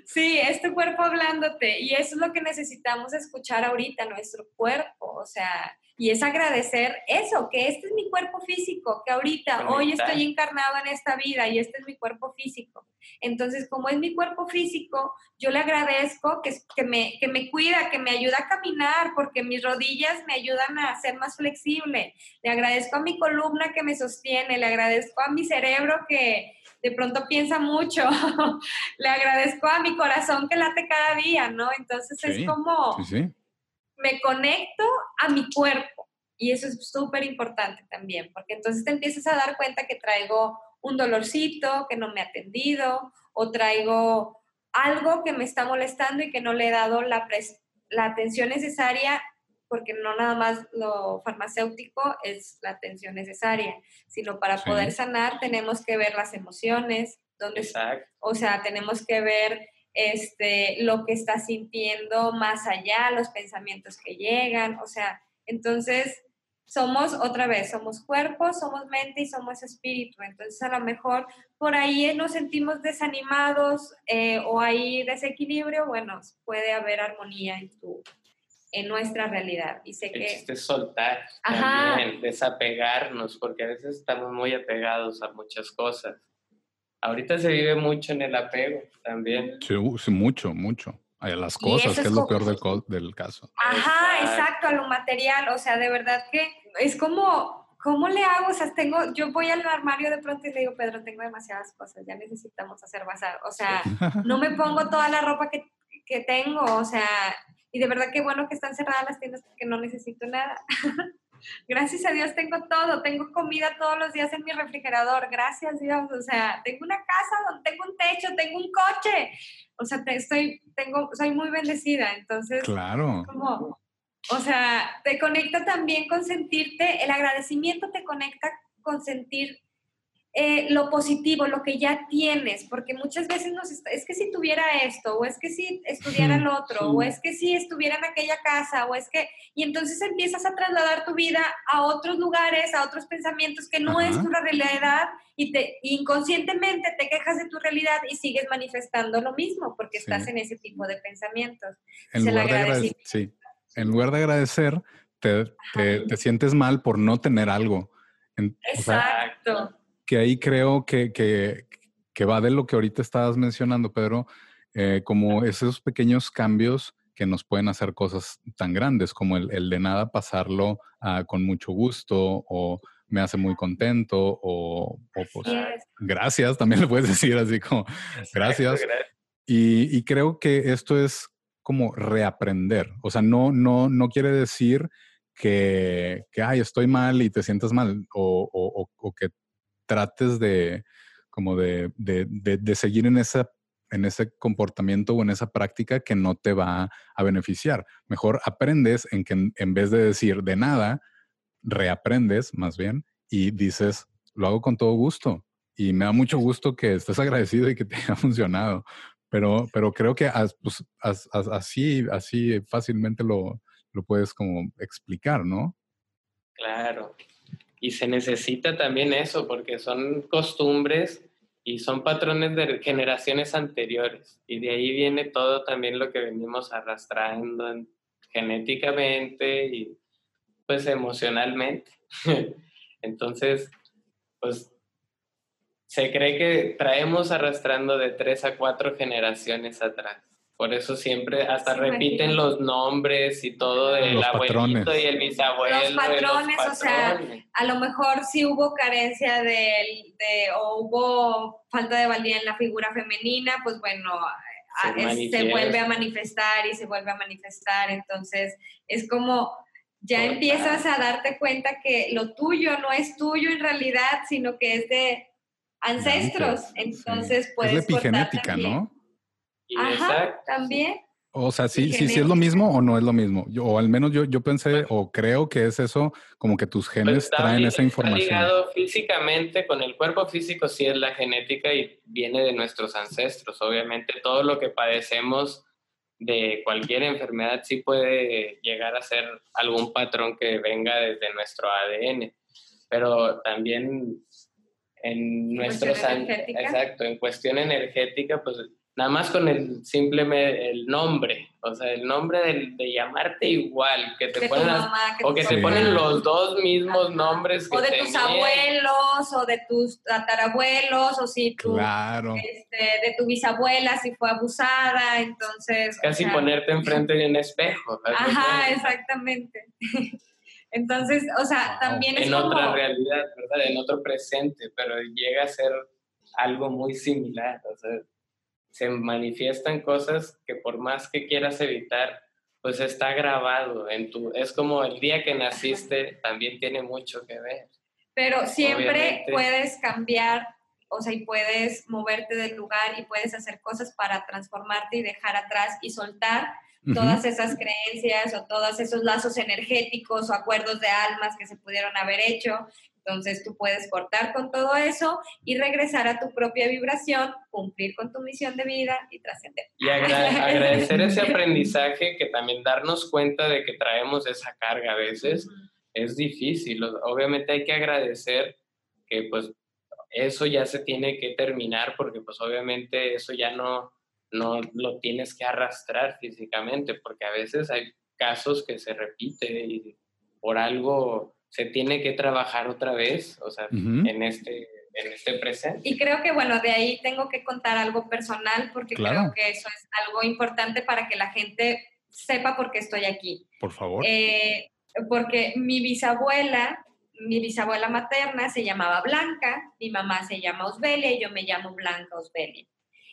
Sí, es tu cuerpo hablándote y eso es lo que necesitamos escuchar ahorita, nuestro cuerpo, o sea, y es agradecer eso, que este es mi cuerpo físico, que ahorita, hoy estoy encarnado en esta vida y este es mi cuerpo físico. Entonces, como es mi cuerpo físico, yo le agradezco que, que, me, que me cuida, que me ayuda a caminar, porque mis rodillas me ayudan a ser más flexible. Le agradezco a mi columna que me sostiene, le agradezco a mi cerebro que de pronto piensa mucho. Le agradezco a mi corazón que late cada día, ¿no? Entonces es como me conecto a mi cuerpo y eso es súper importante también, porque entonces te empiezas a dar cuenta que traigo un dolorcito, que no me ha atendido o traigo algo que me está molestando y que no le he dado la, la atención necesaria porque no nada más lo farmacéutico es la atención necesaria, sino para poder sanar tenemos que ver las emociones, donde, o sea, tenemos que ver este, lo que está sintiendo más allá, los pensamientos que llegan, o sea, entonces somos otra vez, somos cuerpo, somos mente y somos espíritu. Entonces a lo mejor por ahí nos sentimos desanimados eh, o hay desequilibrio, bueno, puede haber armonía en tu en nuestra realidad. Y sé que... Existe soltar, también, desapegarnos, porque a veces estamos muy apegados a muchas cosas. Ahorita se vive mucho en el apego también. Sí, mucho, mucho. A las cosas, que es, lo peor del, del caso. Ajá, exacto, a lo material. O sea, de verdad que es como, ¿cómo le hago? O sea, tengo, yo voy al armario de pronto y le digo, Pedro, tengo demasiadas cosas, ya necesitamos hacer bazar. O sea, no me pongo toda la ropa que, que tengo, o sea, y de verdad qué bueno que están cerradas las tiendas porque no necesito nada. Gracias a Dios tengo todo, tengo comida todos los días en mi refrigerador, gracias Dios, o sea, tengo una casa tengo un techo, tengo un coche, o sea, estoy, tengo, soy muy bendecida, entonces, claro. Como, o sea, te conecta también con sentirte, el agradecimiento te conecta con sentir eh, lo positivo, lo que ya tienes, porque muchas veces nos es que si tuviera esto, o es que si estudiara el otro, o es que si estuviera en aquella casa, o es que, y entonces empiezas a trasladar tu vida a otros lugares, a otros pensamientos que no es tu realidad, y te inconscientemente te quejas de tu realidad y sigues manifestando lo mismo, porque estás en ese tipo de pensamientos. En, lugar de, sí. en lugar de agradecer, te, te, sientes mal por no tener algo. Exacto que ahí creo que, que, va de lo que ahorita estabas mencionando, Pedro, eh, como esos pequeños cambios que nos pueden hacer cosas tan grandes como el, de nada pasarlo con mucho gusto o me hace muy contento o, pues, gracias, también le puedes decir así como gracias. Y, y, creo que esto es como reaprender, o sea, no, no, no quiere decir que, que ay, estoy mal y te sientas mal o, o, o que trates de, como de, de, seguir en, esa, en ese comportamiento o en esa práctica que no te va a beneficiar. Mejor aprendes en que en, vez de decir de nada, reaprendes más bien y dices, lo hago con todo gusto. Y me da mucho gusto que estés agradecido y que te haya funcionado. Pero, pero creo que pues, así, así fácilmente lo, lo puedes como explicar, ¿no? Claro. Y se necesita también eso, porque son costumbres y son patrones de generaciones anteriores. Y de ahí viene todo también lo que venimos arrastrando genéticamente y pues emocionalmente. Entonces, pues se cree que traemos arrastrando de tres a cuatro generaciones atrás. Por eso siempre hasta repiten los nombres y todo del abuelito y el bisabuelo. Los patrones, o sea, a lo mejor sí hubo carencia de, o hubo falta de valía en la figura femenina, pues bueno, se, vuelve a manifestar y se vuelve a manifestar. Entonces, es como ya empiezas a darte cuenta que lo tuyo no es tuyo en realidad, sino que es de ancestros. Entonces, pues. Es la epigenética, ¿no? Ajá, también. O sea, sí, sí, sí es lo mismo o no es lo mismo. o al menos yo, yo pensé o creo que es eso, como que tus genes pues traen esa información. Está ligado físicamente con el cuerpo físico, sí es la genética y viene de nuestros ancestros. Obviamente todo lo que padecemos de cualquier enfermedad sí puede llegar a ser algún patrón que venga desde nuestro ADN. Pero también en nuestros... Exacto, en cuestión energética, pues nada más con el simple el nombre, o sea, el nombre de, llamarte igual, que te ponen o que te ponen los dos mismos nombres que o de tus abuelos o de tus tatarabuelos o si tu este, de tu bisabuela si fue abusada, entonces casi ponerte enfrente de un espejo. Ajá, exactamente. Entonces, o sea, también es en otra realidad, ¿verdad? En otro presente, pero llega a ser algo muy similar, o sea, se manifiestan cosas que por más que quieras evitar, pues está grabado en tu, es como el día que naciste también tiene mucho que ver. Pero siempre puedes cambiar, o sea, y puedes moverte del lugar y puedes hacer cosas para transformarte y dejar atrás y soltar todas esas creencias o todos esos lazos energéticos o acuerdos de almas que se pudieron haber hecho entonces tú puedes cortar con todo eso y regresar a tu propia vibración, cumplir con tu misión de vida y trascender. Y agradecer ese aprendizaje que también darnos cuenta de que traemos esa carga a veces. es difícil. Obviamente hay que agradecer que pues eso ya se tiene que terminar porque pues obviamente eso ya no, no lo tienes que arrastrar físicamente porque a veces hay casos que se repite y por algo se tiene que trabajar otra vez, o sea, en este en este presente. Y creo que, bueno, de ahí tengo que contar algo personal porque creo que eso es algo importante para que la gente sepa por qué estoy aquí. Por favor. Eh, porque mi bisabuela, mi bisabuela materna se llamaba Blanca, mi mamá se llama Osbelia y yo me llamo Blanca Osbelia.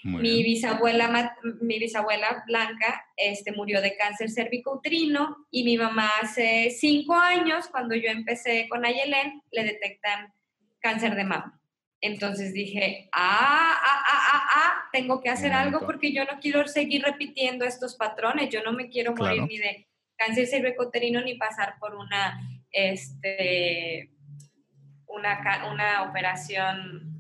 Mi bisabuela, mi bisabuela Blanca este, murió de cáncer cervicouterino y mi mamá hace cinco años, cuando yo empecé con Ayelén, le detectan cáncer de mama. Entonces dije, ah, ah, ah, ah, ah, tengo que hacer algo porque yo no quiero seguir repitiendo estos patrones, yo no me quiero morir ni de cáncer cervicoterino ni pasar por una, este, una, una operación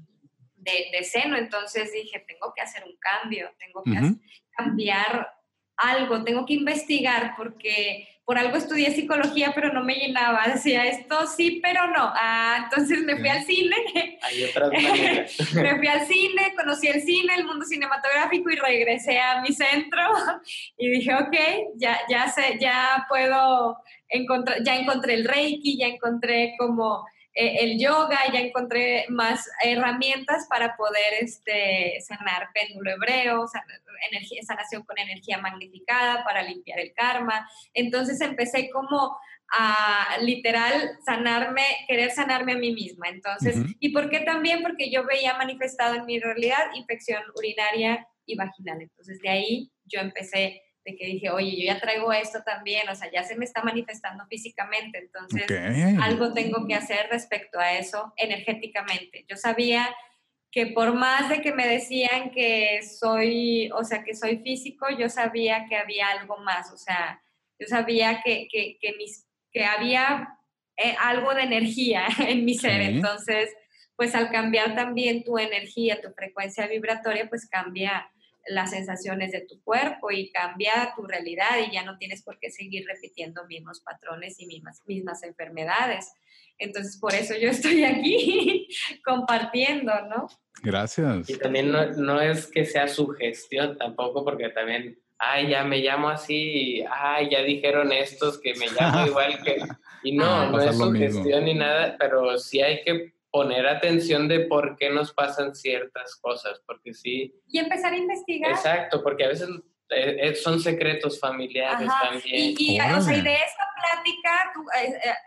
de, de, seno. Entonces dije, tengo que hacer un cambio, tengo que cambiar algo, tengo que investigar porque por algo estudié psicología, pero no me llenaba. Decía, esto sí, pero no. Ah, entonces me fui al cine. Hay otras me fui al cine, conocí el cine, el mundo cinematográfico y regresé a mi centro y dije, ok, ya, ya sé, ya puedo encontrar, ya encontré el Reiki, ya encontré como eh, el yoga, ya encontré más herramientas para poder este, sanar péndulo hebreo, energía, sanación con energía magnificada para limpiar el karma. Entonces empecé como a literal sanarme, querer sanarme a mí misma. Entonces, ¿y por qué también? Porque yo veía manifestado en mi realidad infección urinaria y vaginal. Entonces, de ahí yo empecé de que dije, oye, yo ya traigo esto también, o sea, ya se me está manifestando físicamente, entonces algo tengo que hacer respecto a eso energéticamente. Yo sabía que por más de que me decían que soy, o sea, que soy físico, yo sabía que había algo más, o sea, yo sabía que, que, que, mis, que había eh, algo de energía en mi ser, entonces, pues al cambiar también tu energía, tu frecuencia vibratoria, pues cambia las sensaciones de tu cuerpo y cambia tu realidad y ya no tienes por qué seguir repitiendo mismos patrones y mismas, mismas enfermedades. Entonces, por eso yo estoy aquí compartiendo, ¿no? Gracias. Y también no, no, es que sea su gestión tampoco, porque también, ay, ya me llamo así, ay, ya dijeron estos que me llamo igual que... Y no, ah. no es su gestión ni nada, pero sí hay que poner atención de por qué nos pasan ciertas cosas, porque sí. Y empezar a investigar. Exacto, porque a veces eh, eh, son secretos familiares también. Y, o sea, y, de esta plática, tú,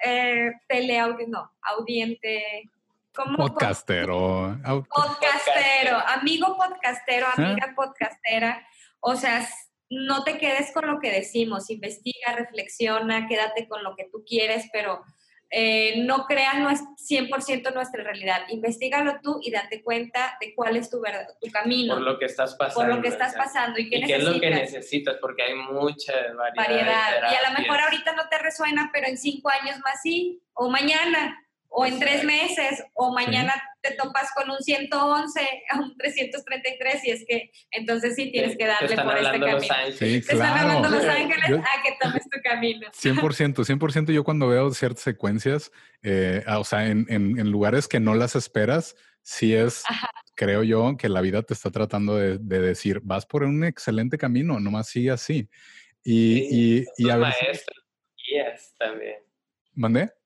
eh, teleaudio, no, audiente. ¿cómo? Podcastero. Podcastero, amigo podcastero, amiga podcastera. O sea, no te quedes con lo que decimos, investiga, reflexiona, quédate con lo que tú quieres, pero eh, no creas no es 100% nuestra realidad. Investígalo tú y date cuenta de cuál es tu, verdad, tu camino. Por lo que estás pasando. Por lo que estás pasando. ¿Y qué, es lo que necesitas? Porque hay mucha variedad. variedad. y a lo mejor ahorita no te resuena, pero en cinco años más sí, o mañana o en tres meses, o mañana te topas con un 111, a un 333, y es que entonces sí tienes que darle por este camino. Sí, te claro. están hablando Los Ángeles a que tomes tu camino. 100%, 100%. Yo cuando veo ciertas secuencias, eh, o sea, en, en, lugares que no las esperas, sí es, creo yo, que la vida te está tratando de, de, decir, vas por un excelente camino, nomás sigue así. Y, y, y a veces... guías también. ¿Mandé?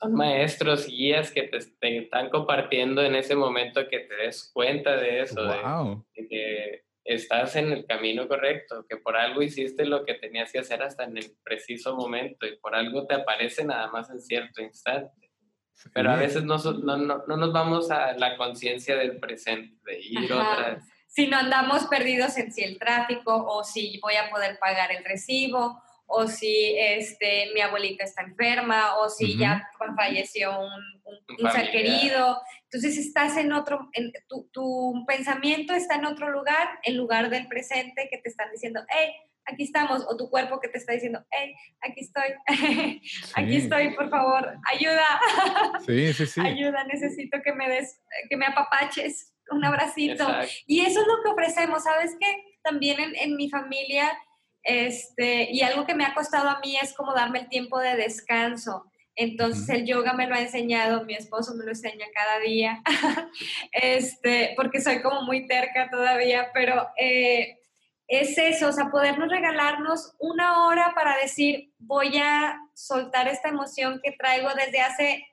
Son maestros, guías que te, están compartiendo en ese momento que te des cuenta de eso, de, que estás en el camino correcto, que por algo hiciste lo que tenías que hacer hasta en el preciso momento y por algo te aparece nada más en cierto instante. Pero a veces no, no, no, nos vamos a la conciencia del presente, de ir otra Si no andamos perdidos en si el tráfico o si voy a poder pagar el recibo o si este, mi abuelita está enferma, o si ya falleció un, ser querido. Entonces estás en otro, en, tu, tu, pensamiento está en otro lugar, en lugar del presente que te están diciendo, hey, aquí estamos, o tu cuerpo que te está diciendo, hey, aquí estoy, aquí estoy, por favor, ayuda. Sí, sí, sí. ayuda, necesito que me des, que me apapaches, un abracito. Y eso es lo que ofrecemos, ¿sabes qué? También en, en mi familia este, y algo que me ha costado a mí es como darme el tiempo de descanso. Entonces el yoga me lo ha enseñado, mi esposo me lo enseña cada día, este, porque soy como muy terca todavía, pero eh, es eso, o sea, podernos regalarnos una hora para decir, voy a soltar esta emoción que traigo desde hace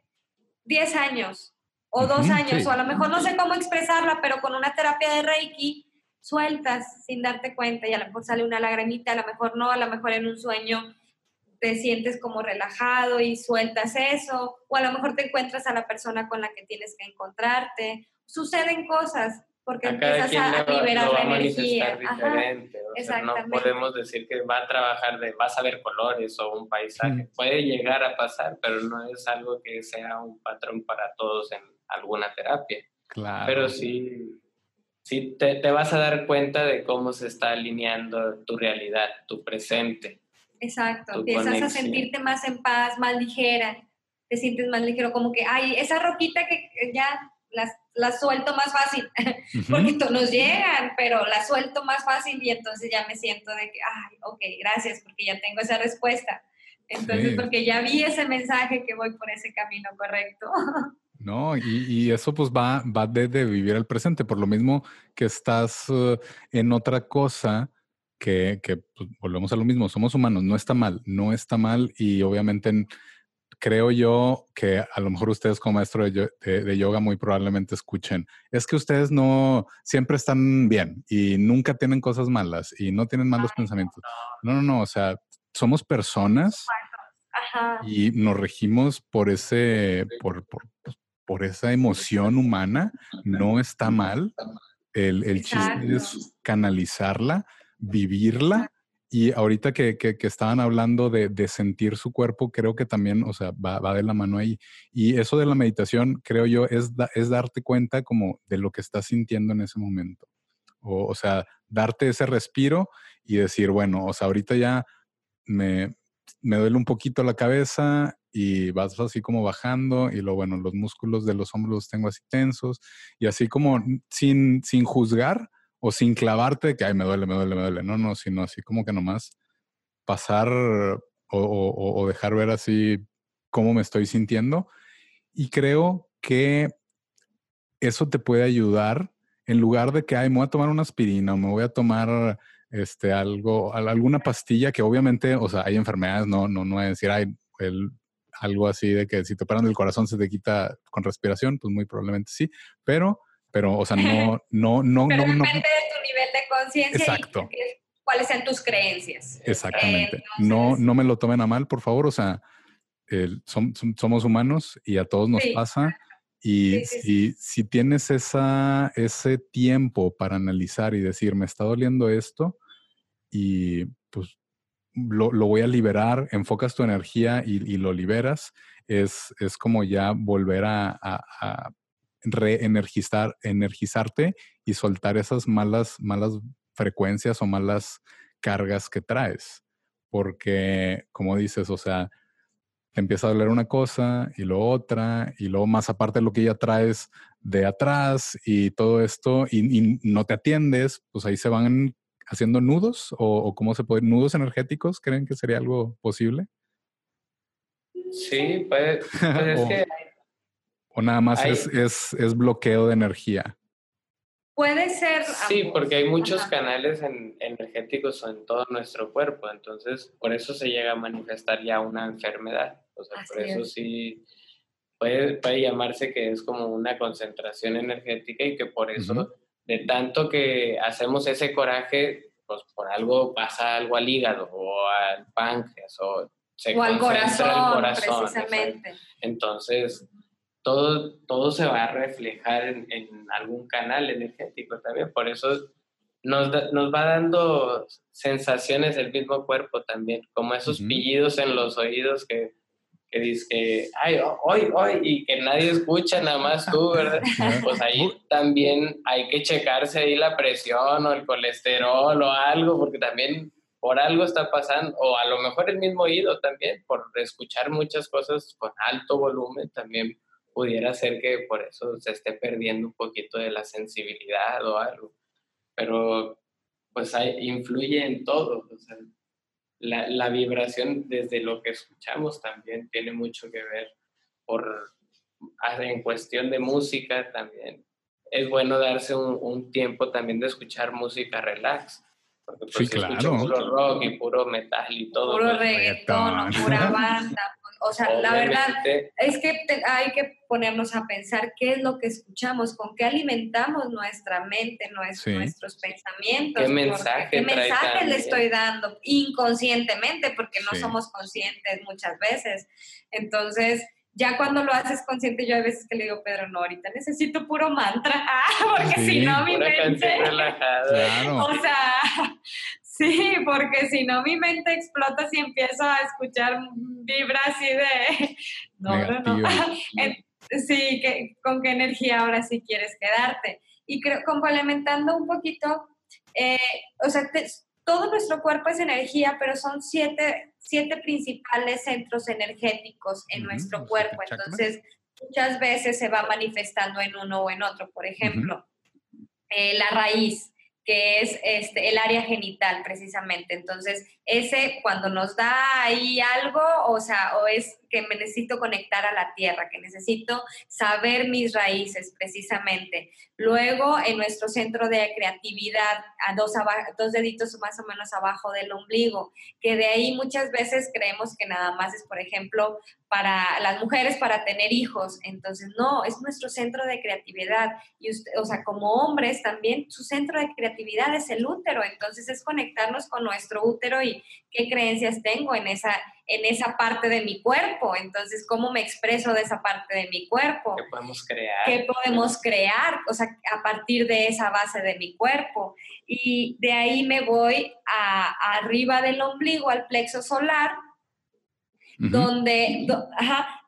10 años o dos años, o a lo mejor no sé cómo expresarla, pero con una terapia de Reiki sueltas sin darte cuenta y a lo mejor sale una lagrimita, a lo mejor no, a lo mejor en un sueño te sientes como relajado y sueltas eso, o a lo mejor te encuentras a la persona con la que tienes que encontrarte. Suceden cosas porque empiezas a, liberar la energía. no podemos decir que va a trabajar de vas a ver colores o un paisaje. Puede llegar a pasar, pero no es algo que sea un patrón para todos en alguna terapia. Claro. Pero sí, sí te, te vas a dar cuenta de cómo se está alineando tu realidad, tu presente Exacto, empiezas a sentirte más en paz, más ligera, te sientes más ligero, como que, ay, esa roquita que ya las, la suelto más fácil, porque nos llegan, pero la suelto más fácil y entonces ya me siento de que, ay, ok, gracias, porque ya tengo esa respuesta. Entonces, porque ya vi ese mensaje que voy por ese camino correcto. No, y, y, eso pues va, va de, vivir el presente, por lo mismo que estás uh, en otra cosa, que, pues, volvemos a lo mismo, somos humanos, no está mal, no está mal y obviamente creo yo que a lo mejor ustedes como maestro de, yoga muy probablemente escuchen, es que ustedes no siempre están bien y nunca tienen cosas malas y no tienen malos pensamientos. No, no, no, o sea, somos personas y nos regimos por ese, por, por, pues, por esa emoción humana, no está mal. El, el chiste es canalizarla vivirla. Y ahorita que, que, estaban hablando de, de, sentir su cuerpo, creo que también, o sea, va, va, de la mano ahí. Y eso de la meditación, creo yo, es, es darte cuenta como de lo que estás sintiendo en ese momento. O, o sea, darte ese respiro y decir, bueno, o sea, ahorita ya me, me duele un poquito la cabeza y vas así como bajando y lo bueno, los músculos de los hombros los tengo así tensos y así como sin, sin juzgar, o sin clavarte que, ay, me duele, me duele, me duele. No, no, sino así como que nomás pasar o, dejar ver así cómo me estoy sintiendo. Y creo que eso te puede ayudar en lugar de que, ay, me voy a tomar una aspirina o me voy a tomar este, algo, alguna pastilla que obviamente, o sea, hay enfermedades, no, no, no a decir, ay, el, algo así de que si te paran el corazón se te quita con respiración, pues muy probablemente sí, pero pero, o sea, no, no, no, pero no, depende de tu nivel de conciencia y cuáles sean tus creencias. Exactamente. no, no me lo tomen a mal, por favor, o sea, somos humanos y a todos nos pasa. Y si, si, tienes esa, ese tiempo para analizar y decir, me está doliendo esto, y pues lo, lo voy a liberar, enfocas tu energía y, lo liberas, es, es, como ya volver a, a, reenergizar, energizarte y soltar esas malas, malas frecuencias o malas cargas que traes. Porque, como dices, o sea, te empieza a doler una cosa y lo otra, y luego más aparte de lo que ya traes de atrás y todo esto, y, no te atiendes, pues ahí se van haciendo nudos, o, cómo se puede, nudos energéticos, ¿creen que sería algo posible? Sí, pues, pues es que ¿O nada más es, es, es, bloqueo de energía? Puede ser. Sí, porque hay muchos canales energéticos en todo nuestro cuerpo, entonces por eso se llega a manifestar ya una enfermedad. O sea, por eso sí puede, puede, llamarse que es como una concentración energética y que por eso, de tanto que hacemos ese coraje, pues por algo pasa algo al hígado o al páncreas o se o al corazón, corazón, precisamente. Entonces, todo, todo se va a reflejar en, en algún canal energético también. Por eso nos, nos, va dando sensaciones del mismo cuerpo también, como esos pillidos en los oídos que, que dices que, ay, hoy, hoy, y que nadie escucha, nada más tú, ¿verdad? pues ahí también hay que checarse ahí la presión o el colesterol o algo, porque también por algo está pasando, o a lo mejor el mismo oído también, por escuchar muchas cosas con alto volumen, también pudiera ser que por eso se esté perdiendo un poquito de la sensibilidad o algo. Pero pues hay, influye en todo. La, la, vibración desde lo que escuchamos también tiene mucho que ver por, en cuestión de música también. Es bueno darse un, un tiempo también de escuchar música relax. Porque pues, sí, claro. puro rock y puro metal y todo. Puro reggaetón, pura banda. O sea, la verdad es que hay que ponernos a pensar qué es lo que escuchamos, con qué alimentamos nuestra mente, nuestros pensamientos. ¿Qué mensaje, ¿qué mensaje le estoy dando inconscientemente? Porque no somos conscientes muchas veces. Entonces, ya cuando lo haces consciente, yo a veces que le digo, Pedro, no, ahorita necesito puro mantra, porque si no mi mente... O sea, sí, porque si no mi mente explota si empiezo a escuchar vibras así de... No, no, no. sí, que, con qué energía ahora sí quieres quedarte. Y creo, complementando un poquito, eh, o sea, todo nuestro cuerpo es energía, pero son siete, siete principales centros energéticos en nuestro cuerpo. Entonces, muchas veces se va manifestando en uno o en otro. Por ejemplo, eh, la raíz que es este, el área genital precisamente. Entonces, ese cuando nos da ahí algo, o sea, o es que me necesito conectar a la tierra, que necesito saber mis raíces precisamente. Luego, en nuestro centro de creatividad, a dos, dos deditos más o menos abajo del ombligo, que de ahí muchas veces creemos que nada más es, por ejemplo, para las mujeres para tener hijos. Entonces, no, es nuestro centro de creatividad. Y usted, o sea, como hombres también, su centro de creatividad es el útero. Entonces, es conectarnos con nuestro útero y qué creencias tengo en esa, en esa parte de mi cuerpo. Entonces, ¿cómo me expreso de esa parte de mi cuerpo? ¿Qué podemos crear? ¿Qué podemos crear? O sea, a partir de esa base de mi cuerpo. Y de ahí me voy a, arriba del ombligo, al plexo solar, donde,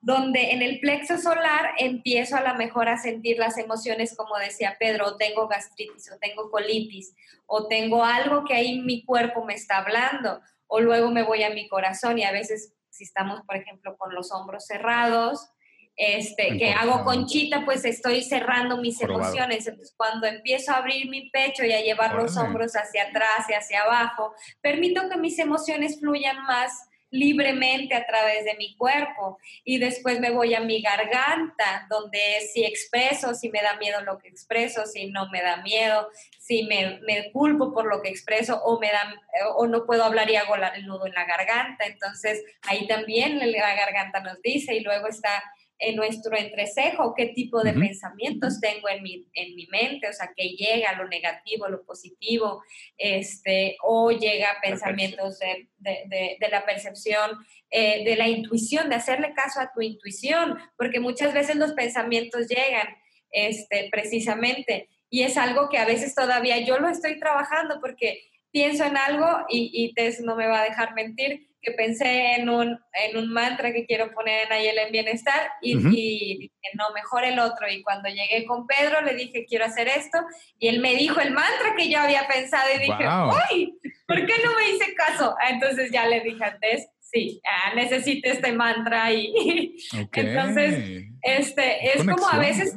donde en el plexo solar empiezo a lo mejor a sentir las emociones, como decía Pedro, o tengo gastritis, o tengo colitis, o tengo algo que ahí mi cuerpo me está hablando, o luego me voy a mi corazón y a veces si estamos, por ejemplo, con los hombros cerrados, este, que hago conchita, pues estoy cerrando mis emociones. Entonces, cuando empiezo a abrir mi pecho y a llevar los hombros hacia atrás y hacia abajo, permito que mis emociones fluyan más libremente a través de mi cuerpo y después me voy a mi garganta, donde si expreso, si me da miedo lo que expreso, si no me da miedo, si me, me culpo por lo que expreso o, me da, o no puedo hablar y hago el nudo en la garganta. Entonces ahí también la garganta nos dice y luego está en nuestro entrecejo, qué tipo de pensamientos tengo en mi, en mi mente, o sea, que llega lo negativo, lo positivo, este, o llega pensamientos de, de, de, la percepción, eh, de la intuición, de hacerle caso a tu intuición, porque muchas veces los pensamientos llegan este, precisamente, y es algo que a veces todavía yo lo estoy trabajando porque pienso en algo y, y Tess no me va a dejar mentir, que pensé en un, en un mantra que quiero poner en Ayel en Bienestar y, y, dije, no, mejor el otro. Y cuando llegué con Pedro le dije, quiero hacer esto. Y él me dijo el mantra que yo había pensado y dije, ¡ay! ¿Por qué no me hice caso? Ah, entonces ya le dije antes, sí, ah, necesito este mantra. Y entonces, este, es como a veces,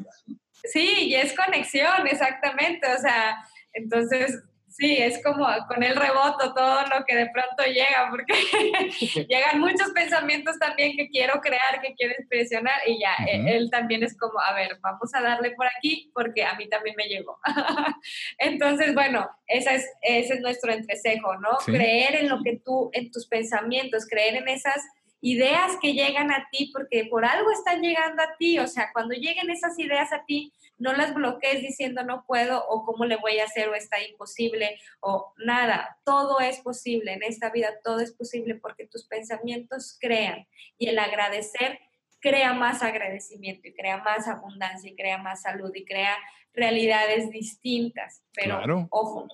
sí, y es conexión, exactamente. O sea, entonces Sí, es como con el reboto todo lo que de pronto llega, porque llegan muchos pensamientos también que quiero crear, que quiero expresionar, y ya, e, él también es como, a ver, vamos a darle por aquí, porque a mí también me llegó. Entonces, bueno, esa es, ese es nuestro entrecejo, ¿no? Creer en lo que tú, en tus pensamientos, creer en esas ideas que llegan a ti, porque por algo están llegando a ti, o sea, cuando lleguen esas ideas a ti, no las bloquees diciendo no puedo o cómo le voy a hacer o está imposible o nada. Todo es posible en esta vida, todo es posible porque tus pensamientos crean y el agradecer crea más agradecimiento y crea más abundancia y crea más salud y crea realidades distintas. Pero ojo,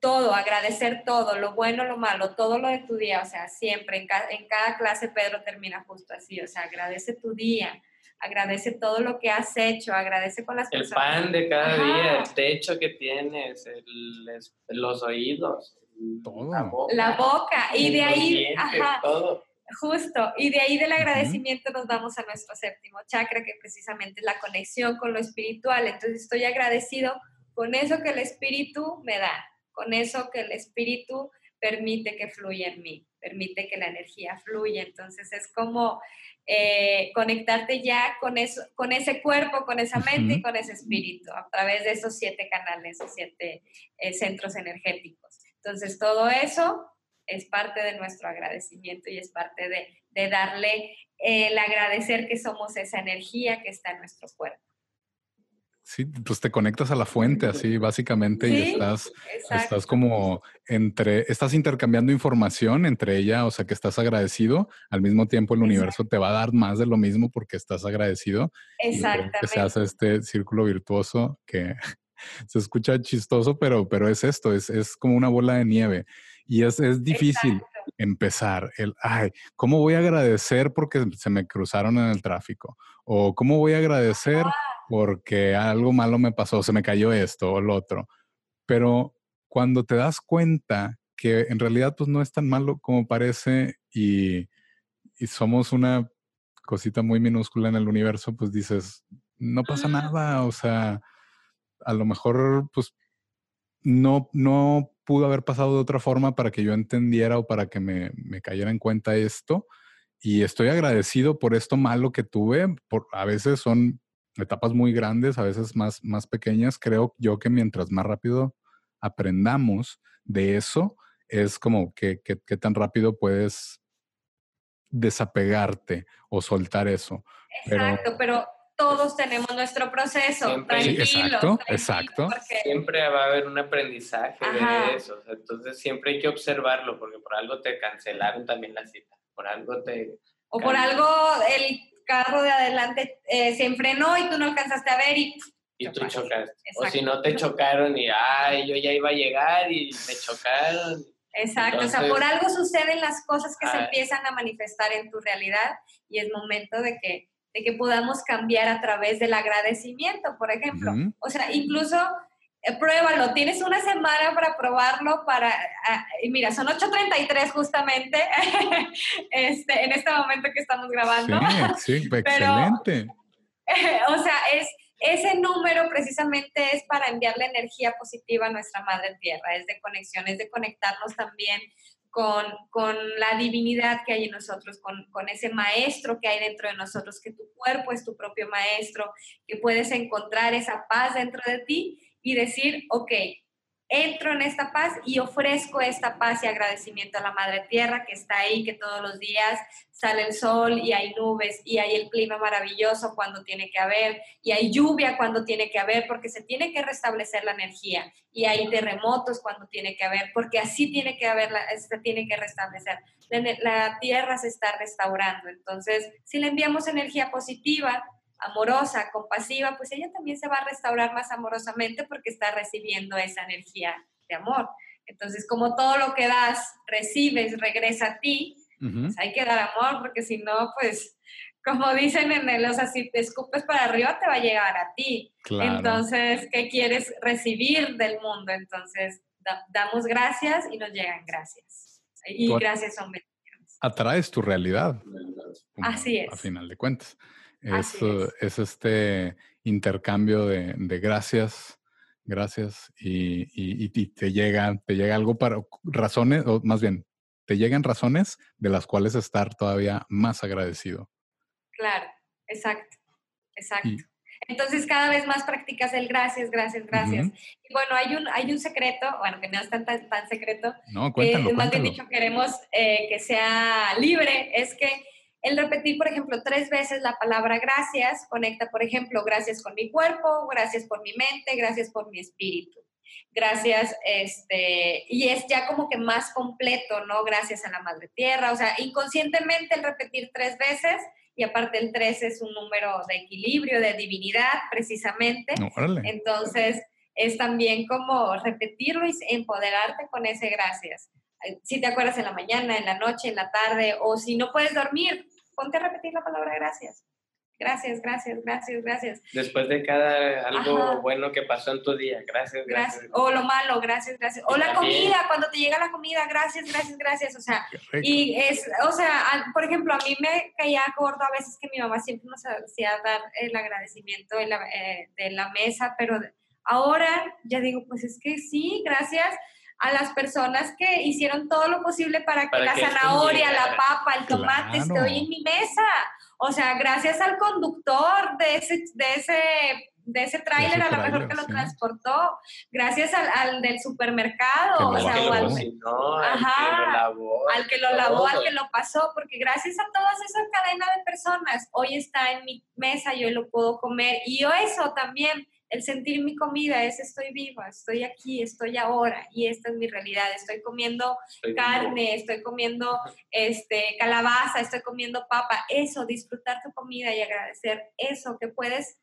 todo, agradecer todo, lo bueno, lo malo, todo lo de tu día, o sea, siempre, en, en cada clase Pedro termina justo así, o sea, agradece tu día, agradece todo lo que has hecho, agradece con las el El pan de cada día, el techo que tienes, los oídos, todo. La boca, y de ahí, ajá, todo. Justo, y de ahí del agradecimiento nos vamos a nuestro séptimo chakra, que precisamente es la conexión con lo espiritual. Entonces estoy agradecido con eso que el espíritu me da, con eso que el espíritu permite que fluya en mí. permite que la energía fluya. Entonces es como eh, conectarte ya con, eso, con ese cuerpo, con esa mente y con ese espíritu a través de esos siete canales, esos siete eh, centros energéticos. Entonces todo eso es parte de nuestro agradecimiento y es parte de, de darle el agradecer que somos esa energía que está en nuestro cuerpo. Sí, pues te conectas a la fuente así básicamente y estás, estás como entre, estás intercambiando información entre ella, o sea que estás agradecido, al mismo tiempo el universo te va a dar más de lo mismo porque estás agradecido. Exactamente. que se hace este círculo virtuoso que se escucha chistoso, pero, pero es esto, es, es como una bola de nieve y es, es difícil. Empezar el, ay, ¿cómo voy a agradecer porque se me cruzaron en el tráfico? O ¿cómo voy a agradecer porque algo malo me pasó, se me cayó esto o lo otro. Pero cuando te das cuenta que en realidad pues no es tan malo como parece y, somos una cosita muy minúscula en el universo, pues dices, no pasa nada, o sea, a lo mejor pues no, no pudo haber pasado de otra forma para que yo entendiera o para que me, me cayera en cuenta esto. Y estoy agradecido por esto malo que tuve. Por, a veces son etapas muy grandes, a veces más, más pequeñas, creo yo que mientras más rápido aprendamos de eso, es como que, que, tan rápido puedes desapegarte o soltar eso. Exacto, pero, todos tenemos nuestro proceso, tranquilo. exacto, exacto. Siempre va a haber un aprendizaje de eso, entonces siempre hay que observarlo, porque por algo te cancelaron también la cita, por algo te... O por algo el carro de adelante eh, se enfrenó y tú no alcanzaste a ver y... Y tú chocaste. O si no te chocaron y, ay, yo ya iba a llegar y me chocaron. Exacto, o sea, por algo suceden las cosas que se empiezan a manifestar en tu realidad y es momento de que, de que podamos cambiar a través del agradecimiento, por ejemplo. O sea, incluso eh, pruébalo, tienes una semana para probarlo, para, ah, y mira, son 8.33 justamente, este, en este momento que estamos grabando. Sí, sí excelente. o sea, es, ese número precisamente es para enviarle energía positiva a nuestra Madre Tierra, es de conexión, es de conectarnos también con, con, la divinidad que hay en nosotros, con, con, ese maestro que hay dentro de nosotros, que tu cuerpo es tu propio maestro, que puedes encontrar esa paz dentro de ti y decir, ok, entro en esta paz y ofrezco esta paz y agradecimiento a la Madre Tierra que está ahí, que todos los días sale el sol y hay nubes y hay el clima maravilloso cuando tiene que haber y hay lluvia cuando tiene que haber porque se tiene que restablecer la energía y hay terremotos cuando tiene que haber porque así tiene que haber, se tiene que restablecer. La, la Tierra se está restaurando. Entonces, si le enviamos energía positiva, amorosa, compasiva, pues ella también se va a restaurar más amorosamente porque está recibiendo esa energía de amor. Entonces, como todo lo que das, recibes, regresa a ti, pues hay que dar amor, porque si no, pues, como dicen en el, o sea, si te escupes para arriba, te va a llegar a ti. Entonces, ¿qué quieres recibir del mundo? Entonces, damos gracias y nos llegan gracias. Y gracias son bendiciones. Atraes tu realidad. Así es. A final de cuentas. Es, es, este intercambio de, gracias, gracias y, te llega, te llega algo para razones, o más bien, te llegan razones de las cuales estar todavía más agradecido. Claro, exacto, exacto. Entonces cada vez más practicas el gracias, gracias, gracias. Y bueno, hay un, hay un secreto, bueno, que no es tan, tan, secreto, no, cuéntalo, más bien dicho queremos eh, que sea libre, es que el repetir, por ejemplo, tres veces la palabra gracias conecta, por ejemplo, gracias con mi cuerpo, gracias por mi mente, gracias por mi espíritu. Gracias, este, y es ya como que más completo, ¿no? Gracias a la Madre Tierra, o sea, inconscientemente el repetir tres veces, y aparte el tres es un número de equilibrio, de divinidad, precisamente. Entonces, es también como repetirlo y empoderarte con ese gracias si te acuerdas en la mañana, en la noche, en la tarde, o si no puedes dormir, ponte a repetir la palabra gracias. Gracias, gracias, gracias, gracias. Después de cada algo bueno que pasó en tu día, gracias, gracias. O lo malo, gracias, gracias. O la comida, cuando te llega la comida, gracias, gracias, gracias. O sea, y es, o sea, por ejemplo, a mí me caía gordo a veces que mi mamá siempre nos hacía dar el agradecimiento de la, eh, de la mesa, pero ahora ya digo, pues es que sí, gracias a las personas que hicieron todo lo posible para que la zanahoria, la papa, el tomate esté hoy en mi mesa. O sea, gracias al conductor de ese, de ese de ese tráiler a lo mejor que lo transportó, gracias al, del supermercado, o sea, al, que lo lavó, al que lo lavó, al que lo pasó, porque gracias a todas esas cadenas de personas, hoy está en mi mesa, yo lo puedo comer, y yo eso también, el sentir mi comida es estoy viva, estoy aquí, estoy ahora, y esta es mi realidad, estoy comiendo carne, estoy comiendo este, calabaza, estoy comiendo papa, eso, disfrutar tu comida y agradecer eso, que puedes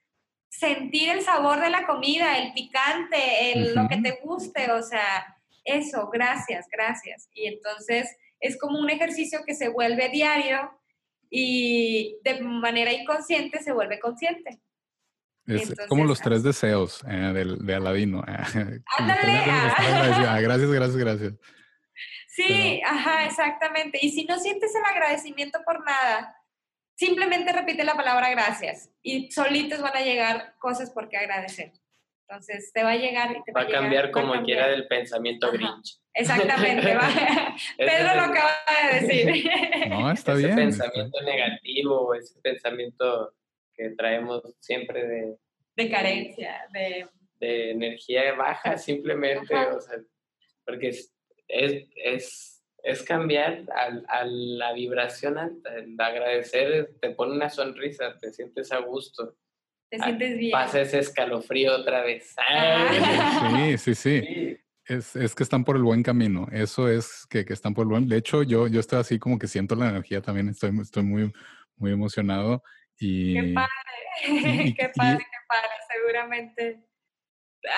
sentir el sabor de la comida, el picante, el, lo que te guste, o sea, eso, gracias, gracias. Y entonces es como un ejercicio que se vuelve diario y de manera inconsciente se vuelve consciente. Es como los tres deseos eh, de, Aladino. Ah, gracias, gracias, gracias. Sí, ajá, exactamente. Y si no sientes el agradecimiento por nada, simplemente repite la palabra gracias y solitos van a llegar cosas por qué agradecer. Entonces te va a llegar y te va, va a cambiar como quiera del pensamiento Grinch. Exactamente, Pedro lo acaba de decir. No, está ese bien. pensamiento negativo, ese pensamiento que traemos siempre de... De carencia, de... De energía baja simplemente, o sea, porque es, es es cambiar a, la vibración alta, el agradecer te pone una sonrisa, te sientes a gusto. Te sientes bien. Pasa ese escalofrío otra vez. Sí, sí, sí. Es, que están por el buen camino. Eso es que, están por el buen. De hecho, yo, yo estoy así como que siento la energía también. Estoy, estoy muy, muy emocionado. Y, qué padre, qué padre, qué padre. Seguramente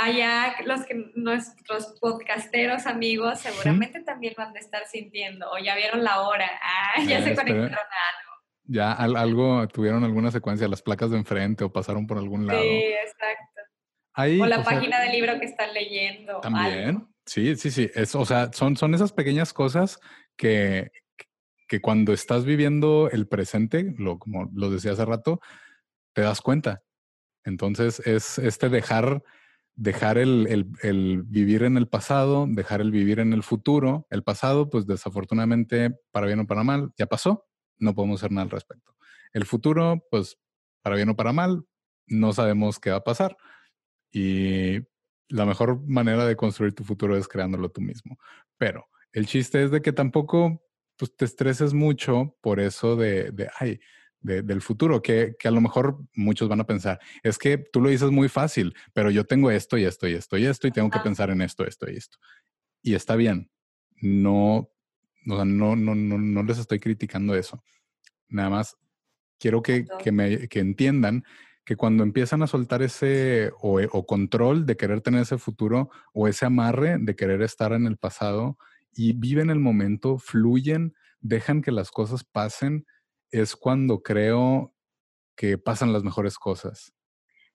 allá los que nuestros podcasteros amigos seguramente también van a estar sintiendo o ya vieron la hora, ah, ya se conectaron a algo. Ya algo, tuvieron alguna secuencia, las placas de enfrente o pasaron por algún lado. Sí, exacto. o la página del libro que están leyendo. También, sí, sí, sí. Es, o sea, son, son esas pequeñas cosas que, que cuando estás viviendo el presente, lo, como lo decía hace rato, te das cuenta. Entonces es este dejar dejar el, vivir en el pasado, dejar el vivir en el futuro. El pasado, pues desafortunadamente, para bien o para mal, ya pasó, no podemos hacer nada al respecto. El futuro, pues para bien o para mal, no sabemos qué va a pasar. Y la mejor manera de construir tu futuro es creándolo tú mismo. Pero el chiste es de que tampoco pues, te estreses mucho por eso de, de ay, del futuro, que, a lo mejor muchos van a pensar, es que tú lo dices muy fácil, pero yo tengo esto y esto y esto y esto y tengo que pensar en esto, esto y esto. Y está bien, no, no, no, no, no les estoy criticando eso. Nada más quiero que, que, me, que entiendan que cuando empiezan a soltar ese o, o, control de querer tener ese futuro o ese amarre de querer estar en el pasado y viven el momento, fluyen, dejan que las cosas pasen, es cuando creo que pasan las mejores cosas.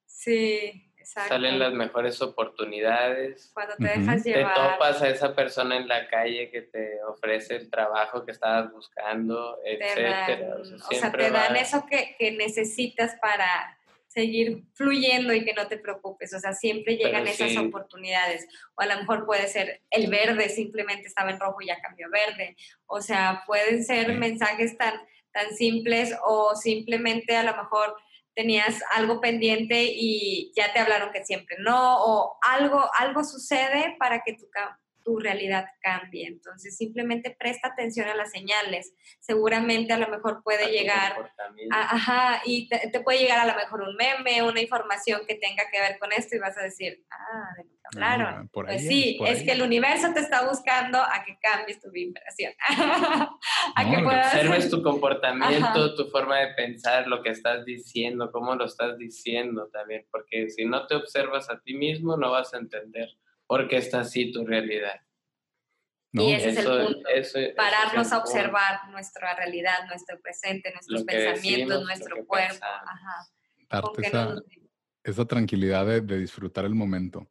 Sí, exacto. Salen las mejores oportunidades. Cuando te dejas llevar. Te topas a esa persona en la calle que te ofrece el trabajo que estabas buscando, etcétera. o sea, te dan eso que, que necesitas para seguir fluyendo y que no te preocupes. O sea, siempre llegan esas oportunidades. O a lo mejor puede ser el verde, simplemente estaba en rojo y ya cambió a verde. O sea, pueden ser mensajes tan tan simples o simplemente a lo mejor tenías algo pendiente y ya te hablaron que siempre no o algo algo sucede para que tu tu realidad cambie. Entonces, simplemente presta atención a las señales. Seguramente a lo mejor puede llegar, ajá, y te, puede llegar a lo mejor un meme, una información que tenga que ver con esto y vas a decir, ah, de lo que hablaron. Ah, pues sí, es, que el universo te está buscando a que cambies tu vibración. a que observes tu comportamiento, tu forma de pensar, lo que estás diciendo, cómo lo estás diciendo también, porque si no te observas a ti mismo, no vas a entender porque está así tu realidad. Y ese es el punto. Pararnos a observar nuestra realidad, nuestro presente, nuestros pensamientos, nuestro cuerpo. Ajá. Darte esa, tranquilidad de, disfrutar el momento.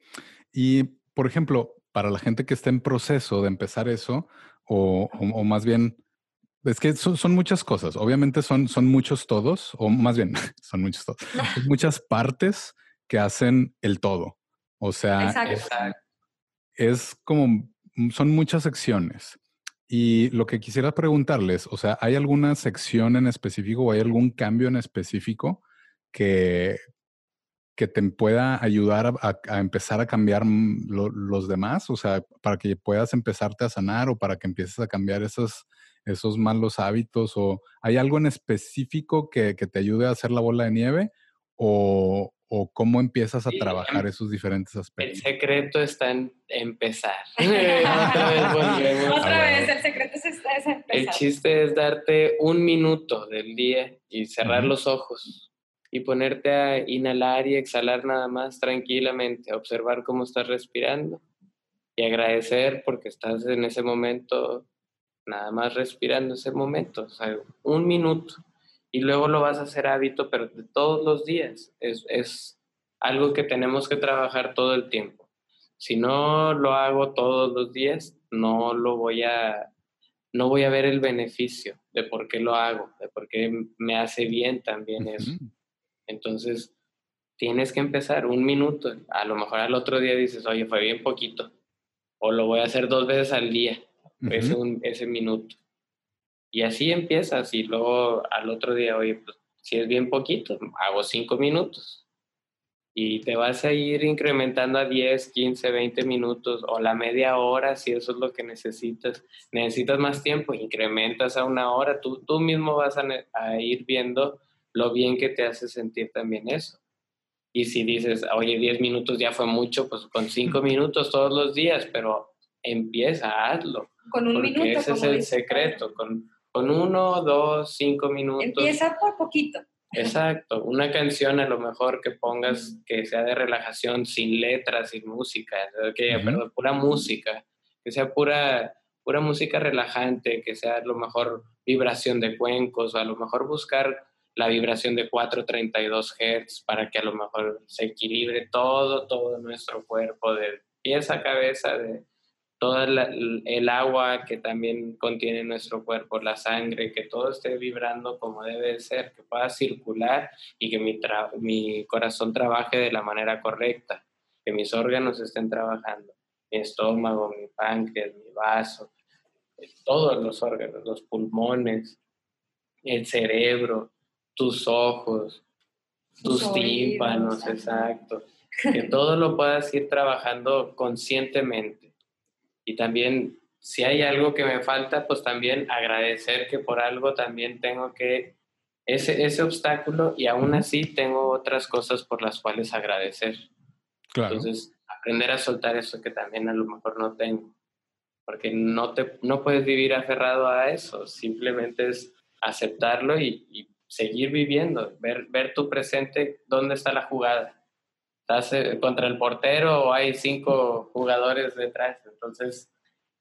Y, por ejemplo, para la gente que está en proceso de empezar eso, o, más bien, es que son, muchas cosas. Obviamente son, son muchos todos, o más bien, son muchos todos. muchas partes que hacen el todo. O sea, es como son muchas secciones. Y lo que quisiera preguntarles, o sea, ¿hay alguna sección en específico o hay algún cambio en específico que, que te pueda ayudar a, empezar a cambiar los demás? O sea, para que puedas empezarte a sanar o para que empieces a cambiar esos, esos malos hábitos o hay algo en específico que, que te ayude a hacer la bola de nieve o, o cómo empiezas a trabajar esos diferentes aspectos? El secreto está en empezar. Otra vez, el secreto es, empezar. El chiste es darte un minuto del día y cerrar los ojos y ponerte a inhalar y exhalar nada más tranquilamente, observar cómo estás respirando y agradecer porque estás en ese momento, nada más respirando ese momento, o sea, un minuto y luego lo vas a hacer hábito, pero de todos los días. Es, es algo que tenemos que trabajar todo el tiempo. Si no lo hago todos los días, no lo voy a, no voy a ver el beneficio de por qué lo hago, de por qué me hace bien también eso. Entonces, tienes que empezar un minuto. A lo mejor al otro día dices, oye, fue bien poquito. O lo voy a hacer dos veces al día, ese, ese minuto. Y así empiezas y luego al otro día, oye, pues si es bien poquito, hago cinco minutos. Y te vas a ir incrementando a 10, 15, 20 minutos o la media hora si eso es lo que necesitas. Necesitas más tiempo, incrementas a una hora. Tú, tú mismo vas a, a ir viendo lo bien que te hace sentir también eso. Y si dices, oye, 10 minutos ya fue mucho, pues con 5 minutos todos los días, pero empieza, hazlo. Con un porque Ese es el secreto. Con, con uno, dos, cinco minutos. Empieza por poquito. Exacto, una canción a lo mejor que pongas que sea de relajación, sin letras, sin música, que, perdón, pura música, que sea pura, pura música relajante, que sea a lo mejor vibración de cuencos, o a lo mejor buscar la vibración de 432 Hz para que a lo mejor se equilibre todo, todo nuestro cuerpo, de pies a cabeza, de, todo el, agua que también contiene nuestro cuerpo, la sangre, que todo esté vibrando como debe ser, que pueda circular y que mi, mi corazón trabaje de la manera correcta, que mis órganos estén trabajando, mi estómago, mi páncreas, mi vaso, todos los órganos, los pulmones, el cerebro, tus ojos, tus tímpanos, exacto. Que todo lo puedas ir trabajando conscientemente y también si hay algo que me falta, pues también agradecer que por algo también tengo que ese, ese obstáculo y aún así tengo otras cosas por las cuales agradecer. Claro. Entonces, aprender a soltar eso que también a lo mejor no tengo, porque no, te, no puedes vivir aferrado a eso, simplemente es aceptarlo y, y seguir viviendo, ver, ver tu presente, dónde está la jugada estás contra el portero o hay cinco jugadores detrás. Entonces,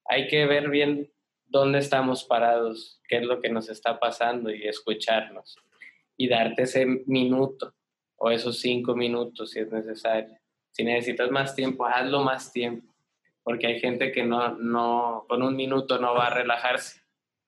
hay que ver bien dónde estamos parados, qué es lo que nos está pasando y escucharnos. Y darte ese minuto o esos cinco minutos si es necesario. Si necesitas más tiempo, hazlo más tiempo. Porque hay gente que no, no, con un minuto no va a relajarse.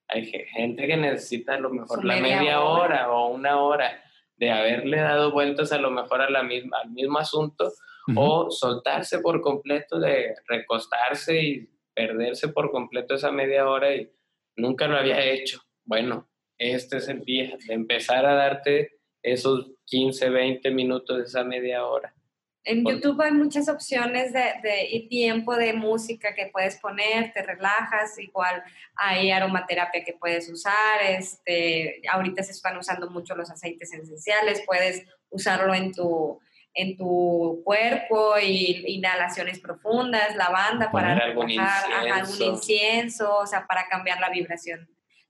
Hay gente que necesita a lo mejor la media, hora o una hora de haberle dado vueltas a lo mejor a la misma, al mismo asunto o soltarse por completo, de recostarse y perderse por completo esa media hora y nunca lo había hecho. Bueno, este es el día de empezar a darte esos 15, 20 minutos de esa media hora. En YouTube hay muchas opciones de, de, tiempo de música que puedes poner, te relajas, igual hay aromaterapia que puedes usar, este, ahorita se están usando mucho los aceites esenciales, puedes usarlo en tu, en tu cuerpo y inhalaciones profundas, lavanda para algún incienso. algún incienso, o sea, para cambiar la vibración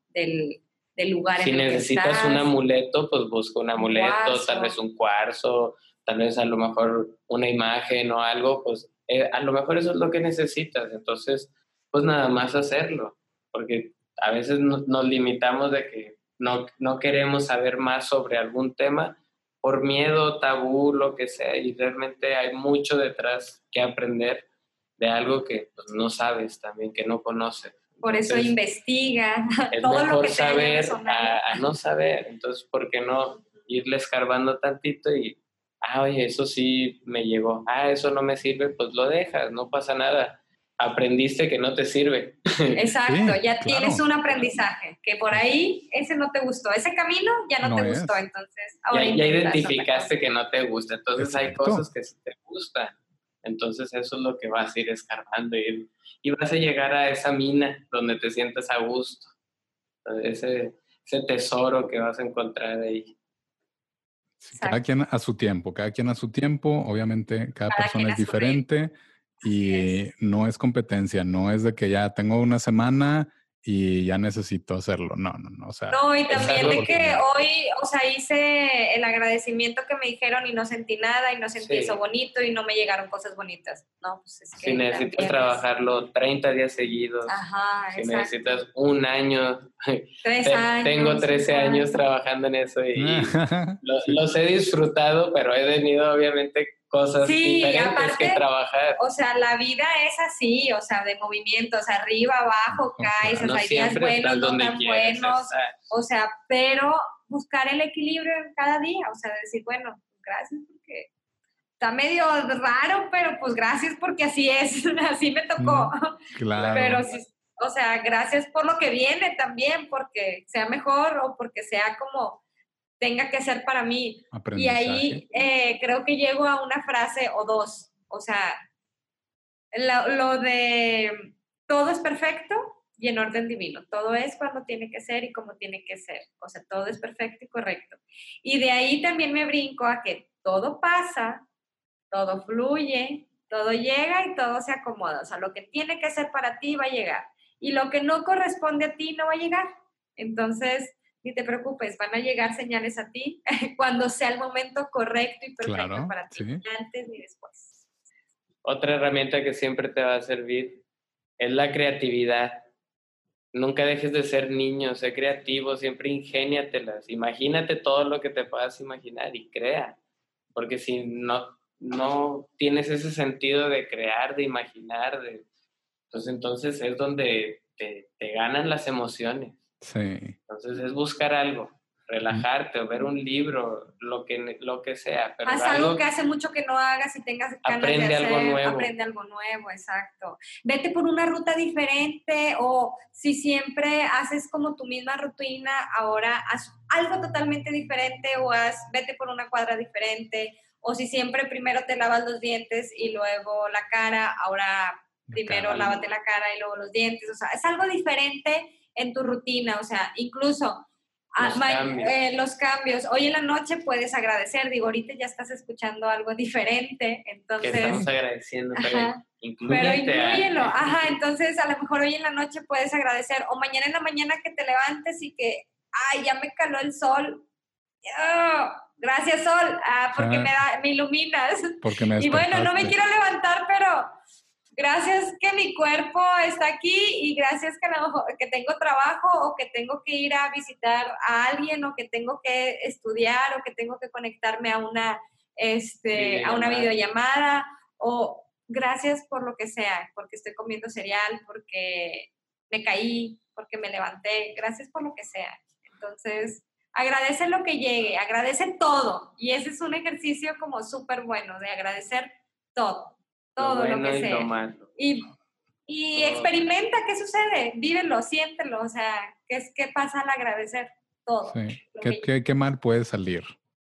del, del lugar si en el que necesitas un amuleto, pues busca un amuleto, tal vez un cuarzo, tal vez a lo mejor una imagen o algo, pues eh, a lo mejor eso es lo que necesitas. Entonces, pues nada más hacerlo, porque a veces nos limitamos de que no, no queremos saber más sobre algún tema por miedo, tabú, lo que sea, y realmente hay mucho detrás que aprender de algo que pues, no sabes también, que no conoces. Por eso investiga es todo lo que saber a, a, no saber. Entonces, ¿por qué no irle escarbando tantito y ah, oye, eso sí me llegó, ah, eso no me sirve, pues lo dejas, no pasa nada. aprendiste que no te sirve. Exacto, ya tienes un aprendizaje, que por ahí ese no te gustó, ese camino ya no, te gustó, entonces ahora ya, identificaste que no te gusta, entonces hay cosas que sí te gustan, entonces eso es lo que vas a ir escarbando y, y vas a llegar a esa mina donde te sientes a gusto, ese, ese tesoro que vas a encontrar ahí. Cada quien a su tiempo, cada quien a su tiempo, obviamente cada, persona es diferente y no es competencia, no es de que ya tengo una semana y ya necesito hacerlo. No, no, no. O sea, no, y también de que hoy, o sea, hice el agradecimiento que me dijeron y no sentí nada y no sentí eso bonito y no me llegaron cosas bonitas. No, pues es que. Si necesitas trabajarlo 30 días seguidos. Ajá, Si necesitas un año. Tres años. Tengo 13 años trabajando en eso y los he disfrutado, pero he tenido obviamente cosas diferentes que trabajar. O sea, la vida es así, o sea, de movimientos, arriba, abajo, caes, o sea, hay días buenos, no tan buenos, o sea, pero buscar el equilibrio en cada día, o sea, decir, bueno, gracias porque está medio raro, pero pues gracias porque así es, así me tocó. claro. Pero sí, o sea, gracias por lo que viene también, porque sea mejor o porque sea como tenga que ser para mí. Y ahí eh, creo que llego a una frase o dos. O sea, lo, de todo es perfecto y en orden divino. Todo es cuando tiene que ser y como tiene que ser. O sea, todo es perfecto y correcto. Y de ahí también me brinco a que todo pasa, todo fluye, todo llega y todo se acomoda. O sea, lo que tiene que ser para ti va a llegar. Y lo que no corresponde a ti no va a llegar. Entonces, ni te preocupes, van a llegar señales a ti cuando sea el momento correcto y perfecto para ti, ni antes ni después. Otra herramienta que siempre te va a servir es la creatividad. Nunca dejes de ser niño, sé creativo, siempre ingéniatelas. Imagínate todo lo que te puedas imaginar y crea. Porque si no, no tienes ese sentido de crear, de imaginar, de, pues entonces es donde te ganan las emociones. Sí. Entonces es buscar algo, relajarte o ver un libro, lo que, lo que sea. Haz algo, que hace mucho que no hagas y tengas ganas aprende de hacer, algo nuevo. Aprende algo nuevo, exacto. Vete por una ruta diferente o si siempre haces como tu misma rutina, ahora haz algo totalmente diferente o haz, vete por una cuadra diferente. O si siempre primero te lavas los dientes y luego la cara, ahora primero lávate la cara y luego los dientes. O sea, es algo diferente en tu rutina, o sea, incluso ah, los, cambios. Hoy en la noche puedes agradecer, digo, ahorita ya estás escuchando algo diferente, entonces... Que estamos agradeciendo, pero incluyelo, ajá, entonces a lo mejor hoy en la noche puedes agradecer, o mañana en la mañana que te levantes y que, ay, ya me caló el sol, gracias sol, ah, porque me, da, me iluminas. Porque me y bueno, no me quiero levantar, pero gracias que mi cuerpo está aquí y gracias que, que tengo trabajo o que tengo que ir a visitar a alguien o que tengo que estudiar o que tengo que conectarme a una, este, a una videollamada o gracias por lo que sea, porque estoy comiendo cereal, porque me caí, porque me levanté, gracias por lo que sea. Entonces, agradece lo que llegue, agradece todo. Y ese es un ejercicio como súper bueno, de agradecer todo todo lo, que sea. Y, y, experimenta qué sucede, vívelo, siéntelo, o sea, qué, es, qué pasa al agradecer todo. ¿Qué, ¿Qué, mal puede salir?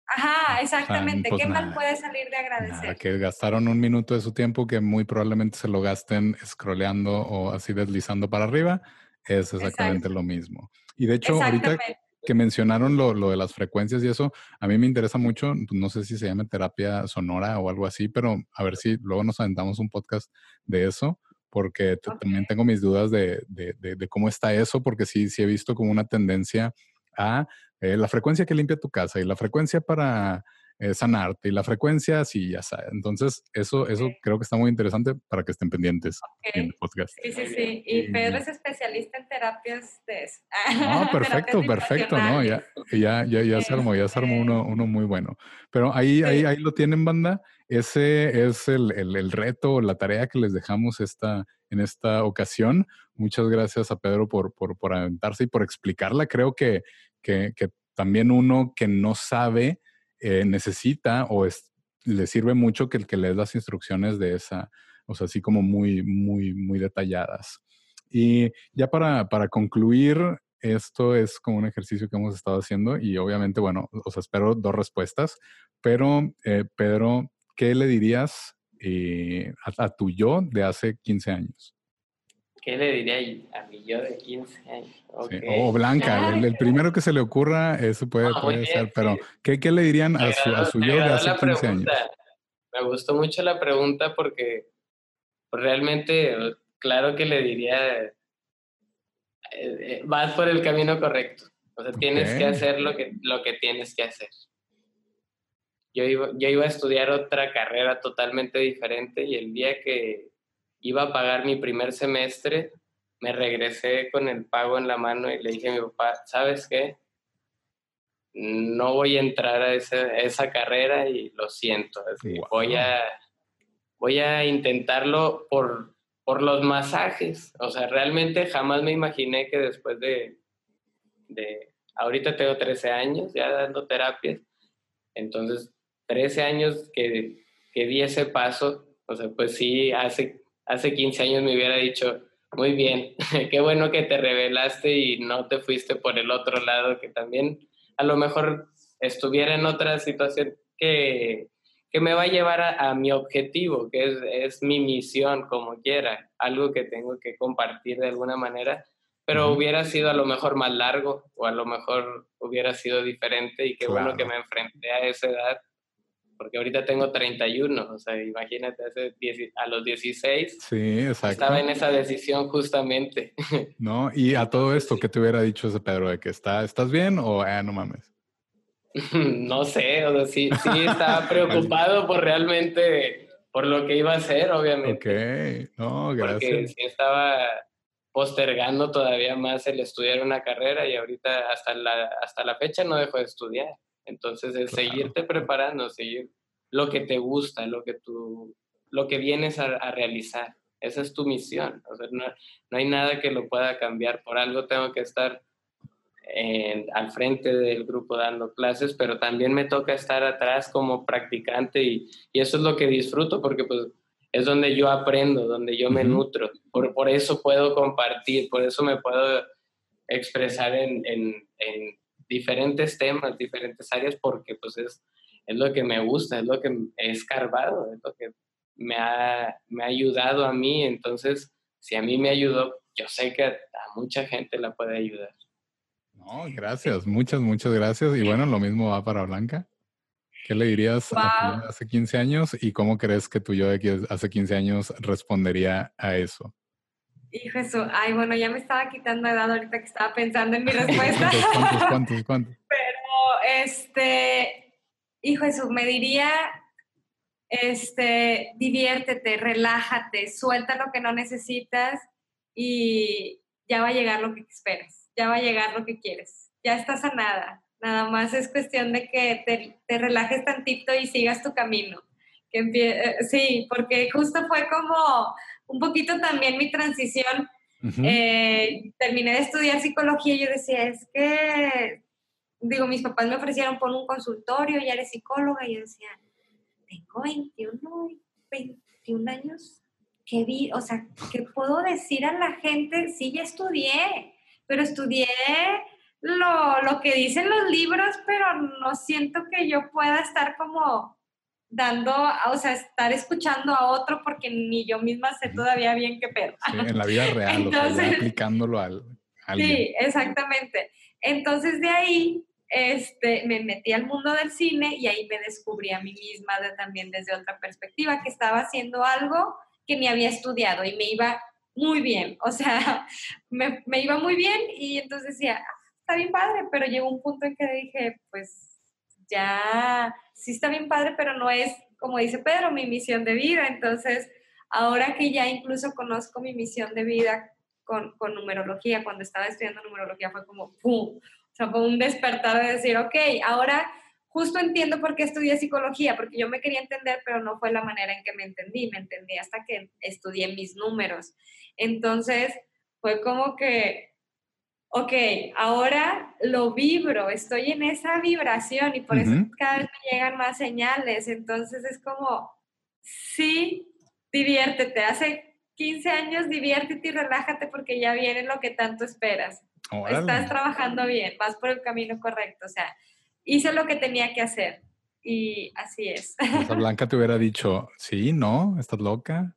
Ajá, exactamente. Pues ¿Qué mal puede salir de agradecer? que gastaron un minuto de su tiempo que muy probablemente se lo gasten scrolleando o así deslizando para arriba. Es exactamente lo mismo. Y de hecho, ahorita que mencionaron lo, lo, de las frecuencias y eso, a mí me interesa mucho, no sé si se llama terapia sonora o algo así, pero a ver si luego nos aventamos un podcast de eso, porque también tengo mis dudas de, de, de, cómo está eso, porque sí, sí he visto como una tendencia a eh, la frecuencia que limpia tu casa y la frecuencia para eh, sanarte y la frecuencia, sí, ya sabes. Entonces, eso, eso creo que está muy interesante para que estén pendientes en el podcast. Sí, sí, sí. Y Pedro es especialista en terapias de eso. Ah, perfecto, perfecto, ¿no? Ya, ya, ya, ya se armó, ya se armó uno, uno muy bueno. Pero ahí, ahí, ahí lo tienen, banda. Ese es el, el, el reto, la tarea que les dejamos esta, en esta ocasión. Muchas gracias a Pedro por, por, por aventarse y por explicarla. Creo que, que, que también uno que no sabe eh, necesita o es, le sirve mucho que el que lees las instrucciones de esa, o sea, así como muy, muy, muy detalladas. Y ya para, para concluir, esto es como un ejercicio que hemos estado haciendo y obviamente, bueno, o sea, espero dos respuestas, pero eh, Pedro, ¿qué le dirías eh, a, tu yo de hace 15 años? ¿Qué le diría a mi yo de 15 años? O Blanca, el, primero que se le ocurra, eso puede, ah, puede ser, pero ¿qué, ¿qué, le dirían a su, a su yo de hace 15 años? Me gustó mucho la pregunta porque realmente, claro que le diría, eh, eh, vas por el camino correcto. O sea, tienes que hacer lo que, lo que tienes que hacer. Yo iba, yo iba a estudiar otra carrera totalmente diferente y el día que iba a pagar mi primer semestre, me regresé con el pago en la mano y le dije a mi papá, ¿sabes qué? No voy a entrar a, esa carrera y lo siento. Voy, a, voy a intentarlo por, por los masajes. O sea, realmente jamás me imaginé que después de, de ahorita tengo 13 años ya dando terapias, entonces 13 años que, que di ese paso, o sea, pues sí, hace hace 15 años me hubiera dicho, muy bien, qué bueno que te revelaste y no te fuiste por el otro lado, que también a lo mejor estuviera en otra situación que, que me va a llevar a, mi objetivo, que es, es, mi misión, como quiera, algo que tengo que compartir de alguna manera, pero hubiera sido a lo mejor más largo o a lo mejor hubiera sido diferente y qué bueno que me enfrenté a esa edad porque ahorita tengo 31, o sea, imagínate, hace a los 16 sí, exacto. estaba en esa decisión justamente. No, y a todo esto, ¿qué te hubiera dicho ese Pedro? ¿De que está, estás bien o eh, no mames? no sé, o sea, sí, sí estaba preocupado por realmente, por lo que iba a hacer, obviamente. Ok, no, gracias. Porque sí estaba postergando todavía más el estudiar una carrera y ahorita hasta la, hasta la fecha no dejo de estudiar. Entonces, es seguirte preparando, seguir lo que te gusta, lo que, tú, lo que vienes a, realizar. Esa es tu misión. no, hay nada que lo pueda cambiar. Por algo tengo que estar al frente del grupo dando clases, pero también me toca estar atrás como practicante y, eso es lo que disfruto porque pues es donde yo aprendo, donde yo me nutro. Por, por, eso puedo compartir, por eso me puedo expresar en, en, diferentes temas, diferentes áreas, porque pues es, es lo que me gusta, es lo que he escarbado, es lo que me ha, me ha ayudado a mí. Entonces, si a mí me ayudó, yo sé que a mucha gente la puede ayudar. No, gracias, muchas, muchas gracias. Y bueno, lo mismo va para Blanca. ¿Qué le dirías a hace 15 años y cómo crees que tu yo de hace 15 años respondería a eso? Hijo eso, ay, bueno, ya me estaba quitando edad ahorita que estaba pensando en mi respuesta. ¿Cuántos, cuántos, cuántos? Pero, este, hijo eso, me diría, este, diviértete, relájate, suelta lo que no necesitas y ya va a llegar lo que esperas, ya va a llegar lo que quieres, ya estás a nada. Nada más es cuestión de que te, te relajes tantito y sigas tu camino. Que eh, sí, porque justo fue como un poquito también mi transición. Eh, terminé de estudiar psicología y yo decía, es que, digo, mis papás me ofrecieron por un consultorio, ya eres psicóloga, y yo decía, tengo 21, 21 años, ¿qué vi? O sea, ¿qué puedo decir a la gente? Sí, ya estudié, pero estudié lo, lo que dicen los libros, pero no siento que yo pueda estar como dando, o sea, estar escuchando a otro porque ni yo misma sé todavía bien qué pedo. Sí, en la vida real, Entonces, aplicándolo al, Sí, exactamente. Entonces de ahí este, me metí al mundo del cine y ahí me descubrí a mí misma también desde otra perspectiva, que estaba haciendo algo que ni había estudiado y me iba muy bien, o sea, me, me iba muy bien y entonces decía, ah, está bien padre, pero llegó un punto en que dije, pues ya sí está bien padre, pero no es, como dice Pedro, mi misión de vida. Entonces, ahora que ya incluso conozco mi misión de vida con, con numerología, cuando estaba estudiando numerología fue como, ¡pum! O sea, fue un despertar de decir, ok, ahora justo entiendo por qué estudié psicología, porque yo me quería entender, pero no fue la manera en que me entendí, me entendí hasta que estudié mis números. Entonces, fue como que ok, ahora lo vibro, estoy en esa vibración y por eso cada vez me llegan más señales. Entonces es como, sí, diviértete, hace 15 años diviértete y relájate porque ya viene lo que tanto esperas. Estás trabajando bien, vas por el camino correcto, o sea, hice lo que tenía que hacer y así es. Esa Blanca te hubiera dicho, sí, no, estás loca.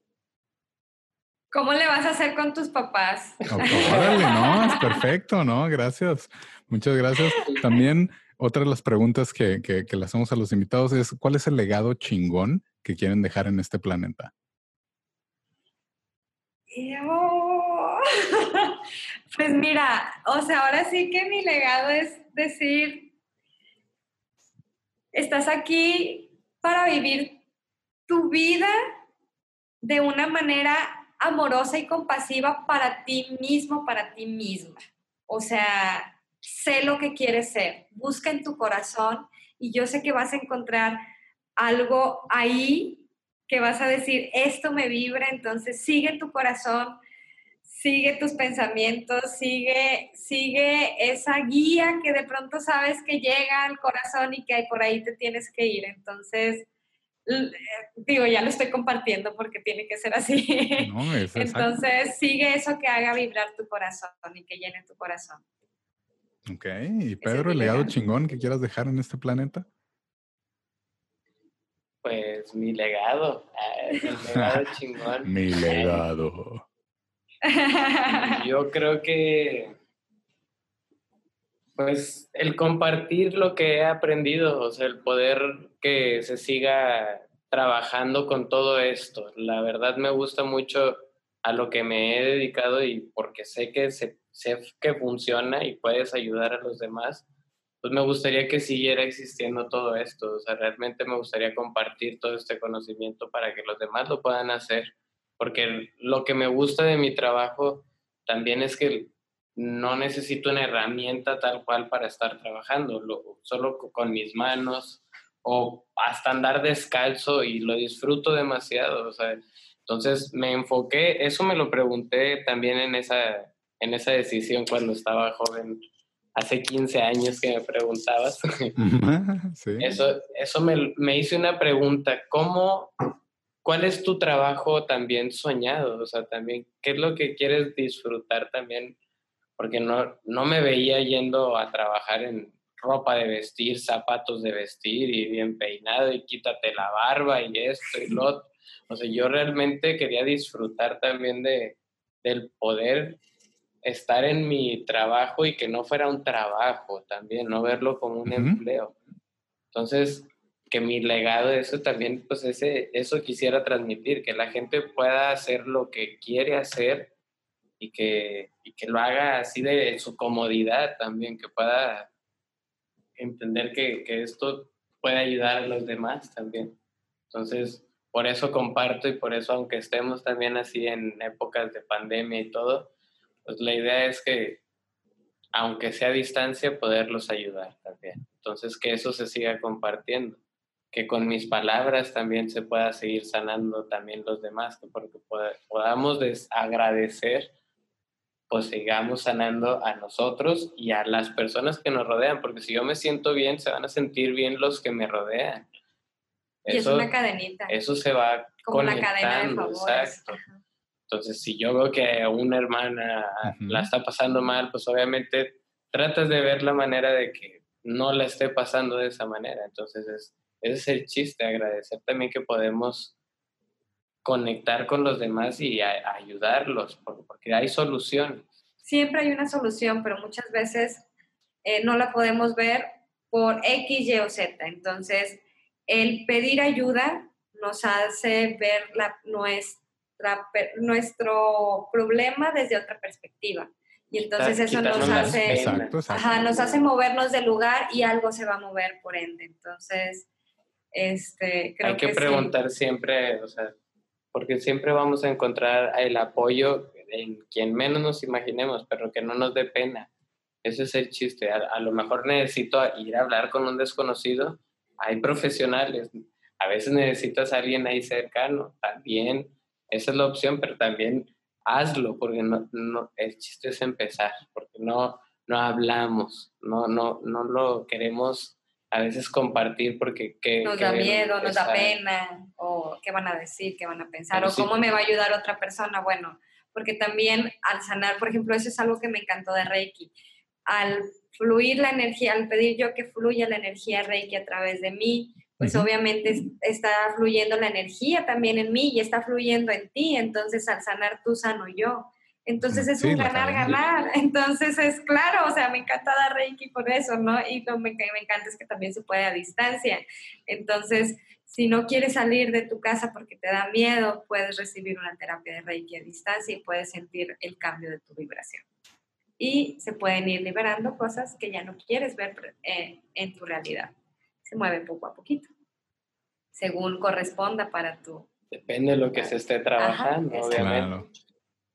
¿Cómo le vas a hacer con tus papás? Órale, no, es perfecto, ¿no? Gracias. Muchas gracias. También otra de las preguntas que, que, le hacemos a los invitados es, ¿cuál es el legado chingón que quieren dejar en este planeta? pues mira, o sea, ahora sí que mi legado es decir, estás aquí para vivir tu vida de una manera amorosa y compasiva para ti mismo, para ti misma. O sea, sé lo que quieres ser, busca en tu corazón y yo sé que vas a encontrar algo ahí que vas a decir, esto me vibra, entonces sigue tu corazón, sigue tus pensamientos, sigue, sigue esa guía que de pronto sabes que llega al corazón y que por ahí te tienes que ir. Entonces, digo, ya lo estoy compartiendo porque tiene que ser así. Entonces, sigue eso que haga vibrar tu corazón y que llene tu corazón. Ok, y Pedro, el legado chingón que quieras dejar en este planeta. Pues mi legado, el legado chingón. mi legado. Yo creo que pues el compartir lo que he aprendido, o sea, el poder que se siga trabajando con todo esto. La verdad me gusta mucho a lo que me he dedicado y porque sé que, sé que funciona y puedes ayudar a los demás, pues me gustaría que siguiera existiendo todo esto. O sea, realmente me gustaría compartir todo este conocimiento para que los demás lo puedan hacer. Porque lo que me gusta de mi trabajo también es que no necesito una herramienta tal cual para estar trabajando, solo con mis manos o hasta andar descalzo y lo disfruto demasiado. entonces me enfoqué, eso me lo pregunté también en esa, en esa decisión cuando estaba joven, hace 15 años que me preguntabas. Eso, eso me, me hice una pregunta, ¿cómo, cuál es tu trabajo también soñado? O sea, también, ¿qué es lo que quieres disfrutar también? Porque no, no me veía yendo a trabajar en ropa de vestir, zapatos de vestir y bien peinado y quítate la barba y esto y lo otro. O sea, yo realmente quería disfrutar también de, del poder estar en mi trabajo y que no fuera un trabajo también, no verlo como un empleo. Entonces, que mi legado, eso también, pues ese, eso quisiera transmitir, que la gente pueda hacer lo que quiere hacer y que, que lo haga así de su comodidad también, que pueda entender que, esto puede ayudar a los demás también. Entonces, por eso comparto y por eso, aunque estemos también así en épocas de pandemia y todo, pues la idea es que, aunque sea a distancia, poderlos ayudar también. Entonces, que eso se siga compartiendo, que con mis palabras también se pueda seguir sanando también los demás, que porque podamos agradecer pues sigamos sanando a nosotros y a las personas que nos rodean, porque si yo me siento bien, se van a sentir bien los que me rodean. y es una cadenita. Eso se va como la cadena de favores. Entonces, si yo veo que una hermana la está pasando mal, pues obviamente tratas de ver la manera de que no la esté pasando de esa manera. Entonces, es, ese es el chiste, agradecer también que podemos conectar con los demás y ayudarlos, porque hay soluciones. Siempre hay una solución, pero muchas veces eh, no la podemos ver por X, Y o Z. Entonces, el pedir ayuda nos hace ver la, nuestra, nuestro problema desde otra perspectiva. Y entonces eso nos hace, nos hace movernos del lugar y algo se va a mover por ende. Entonces, este, creo Hay que, preguntar siempre, o sea, porque siempre vamos a encontrar el apoyo en quien menos nos imaginemos, pero que no nos dé pena. Ese es el chiste. A, lo mejor necesito ir a hablar con un desconocido. Hay profesionales. A veces necesitas a alguien ahí cercano. También, esa es la opción, pero también hazlo, porque no, no, el chiste es empezar, porque no, no hablamos, no, no, no lo queremos a veces compartir porque que, nos da miedo, nos da pena, o qué van a decir, qué van a pensar, o cómo me va a ayudar otra persona. Bueno, porque también al sanar, por ejemplo, eso es algo que me encantó de Reiki. Al fluir la energía, al pedir yo que fluya la energía Reiki a través de mí, pues obviamente está fluyendo la energía también en mí y está fluyendo en ti. Entonces, al sanar tú, sano yo. Entonces es un ganar-ganar. Entonces es claro, o sea, me encanta dar Reiki por eso, ¿no? Y lo que me encanta es que también se puede a distancia. Entonces, si no quieres salir de tu casa porque te da miedo, puedes recibir una terapia de Reiki a distancia y puedes sentir el cambio de tu vibración. Y se pueden ir liberando cosas que ya no quieres ver eh, en tu realidad. Se mueve poco a poquito, según corresponda para tu... Depende de lo que se esté trabajando, obviamente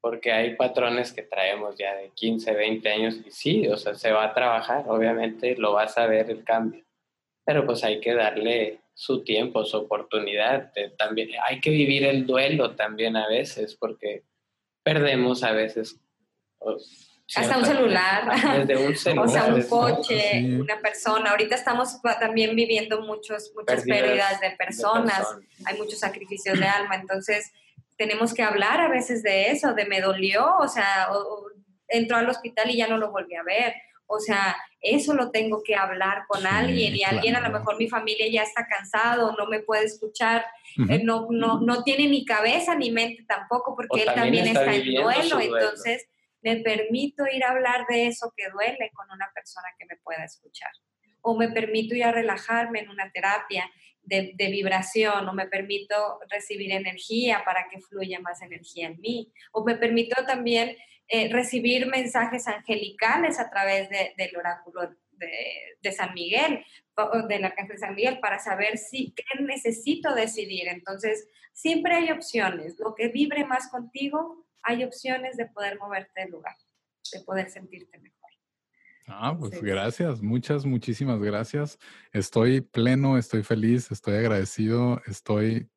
porque hay patrones que traemos ya de 15, 20 años y sí, o sea, se va a trabajar, obviamente lo vas a ver el cambio, pero pues hay que darle su tiempo, su oportunidad, también hay que vivir el duelo también a veces, porque perdemos a veces. Pues, hasta un celular, un celular, o sea, un coche, una persona. Ahorita estamos también viviendo muchos, muchas pérdidas, de, personas. de personas, hay muchos sacrificios de alma, entonces tenemos que hablar a veces de eso, de me dolió, o sea, entró al hospital y ya no lo volví a ver. O sea, eso lo tengo que hablar con alguien y alguien, a lo mejor mi familia ya está cansado, no me puede escuchar, eh, no, no, no tiene ni cabeza ni mente tampoco porque él también, está, en duelo. Entonces, me permito ir a hablar de eso que duele con una persona que me pueda escuchar. O me permito ir a relajarme en una terapia de, vibración o me permito recibir energía para que fluya más energía en mí o me permito también eh, recibir mensajes angelicales a través del oráculo de, San Miguel, del Arcángel San Miguel, para saber si qué necesito decidir. Entonces, siempre hay opciones. Lo que vibre más contigo, hay opciones de poder moverte del lugar, de poder sentirte mejor. Ah, pues gracias, muchas, muchísimas gracias. Estoy pleno, estoy feliz, estoy agradecido, estoy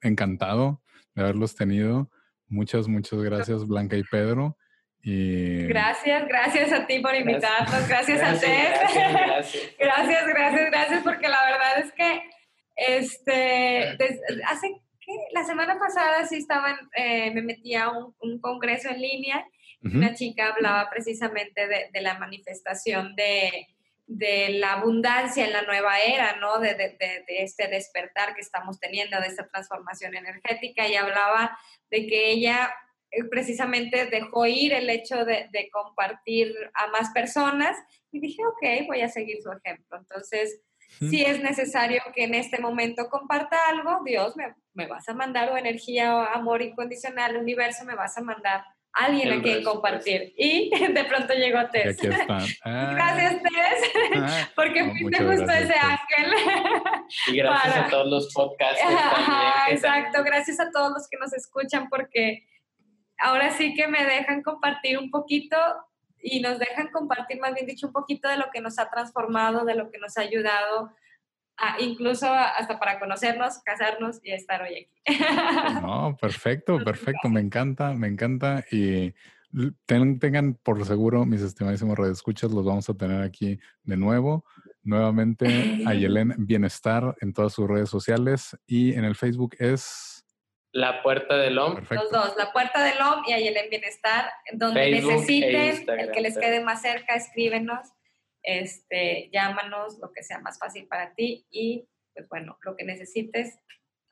encantado de haberlos tenido. Muchas, muchas gracias, Blanca y Pedro. Y... Gracias, gracias a ti por invitarnos, gracias, a Ted. Gracias, gracias, gracias, gracias, porque la verdad es que este, hace ¿qué? la semana pasada sí estaban, eh, me metí a un, un congreso en línea una chica hablaba precisamente de, la manifestación de, la abundancia en la nueva era, ¿no? De, este despertar que estamos teniendo, de esta transformación energética, y hablaba de que ella eh, precisamente dejó ir el hecho de, compartir a más personas, y dije, ok, voy a seguir su ejemplo. Entonces, si es necesario que en este momento comparta algo, Dios me, me vas a mandar o energía, amor incondicional, universo me vas a mandar alguien a quien compartir. Y de pronto llegó Tess. Ah. gracias, Tess, ah. porque fuiste justo ese ángel. Y gracias a todos los podcasts. exacto, gracias a todos los que nos escuchan, porque ahora sí que me dejan compartir un poquito y nos dejan compartir, más bien dicho, un poquito de lo que nos ha transformado, de lo que nos ha ayudado incluso hasta para conocernos, casarnos y estar hoy aquí. No, perfecto, perfecto, me encanta, me encanta y tengan por seguro, mis estimadísimos redescuchas, los vamos a tener aquí de nuevo. Nuevamente, a Yelén Bienestar en todas sus redes sociales y en el Facebook es... La Puerta del OM. Los dos, La Puerta del OM y Ayelen Bienestar, donde e necesiten, el que les quede más cerca, escríbenos este, llámanos, lo que sea más fácil para ti y pues bueno, lo que necesites,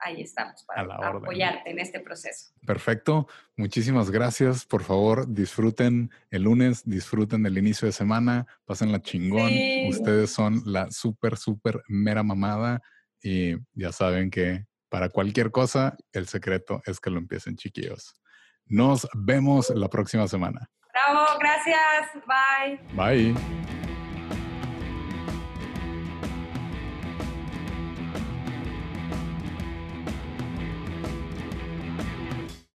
ahí estamos para apoyarte en este proceso. Perfecto, muchísimas gracias. Por favor, disfruten el lunes, disfruten el inicio de semana, pasen la chingón. Ustedes son la súper, súper mera mamada y ya saben que para cualquier cosa, el secreto es que lo empiecen chiquillos. Nos vemos la próxima semana. Bravo, gracias. Bye. Bye.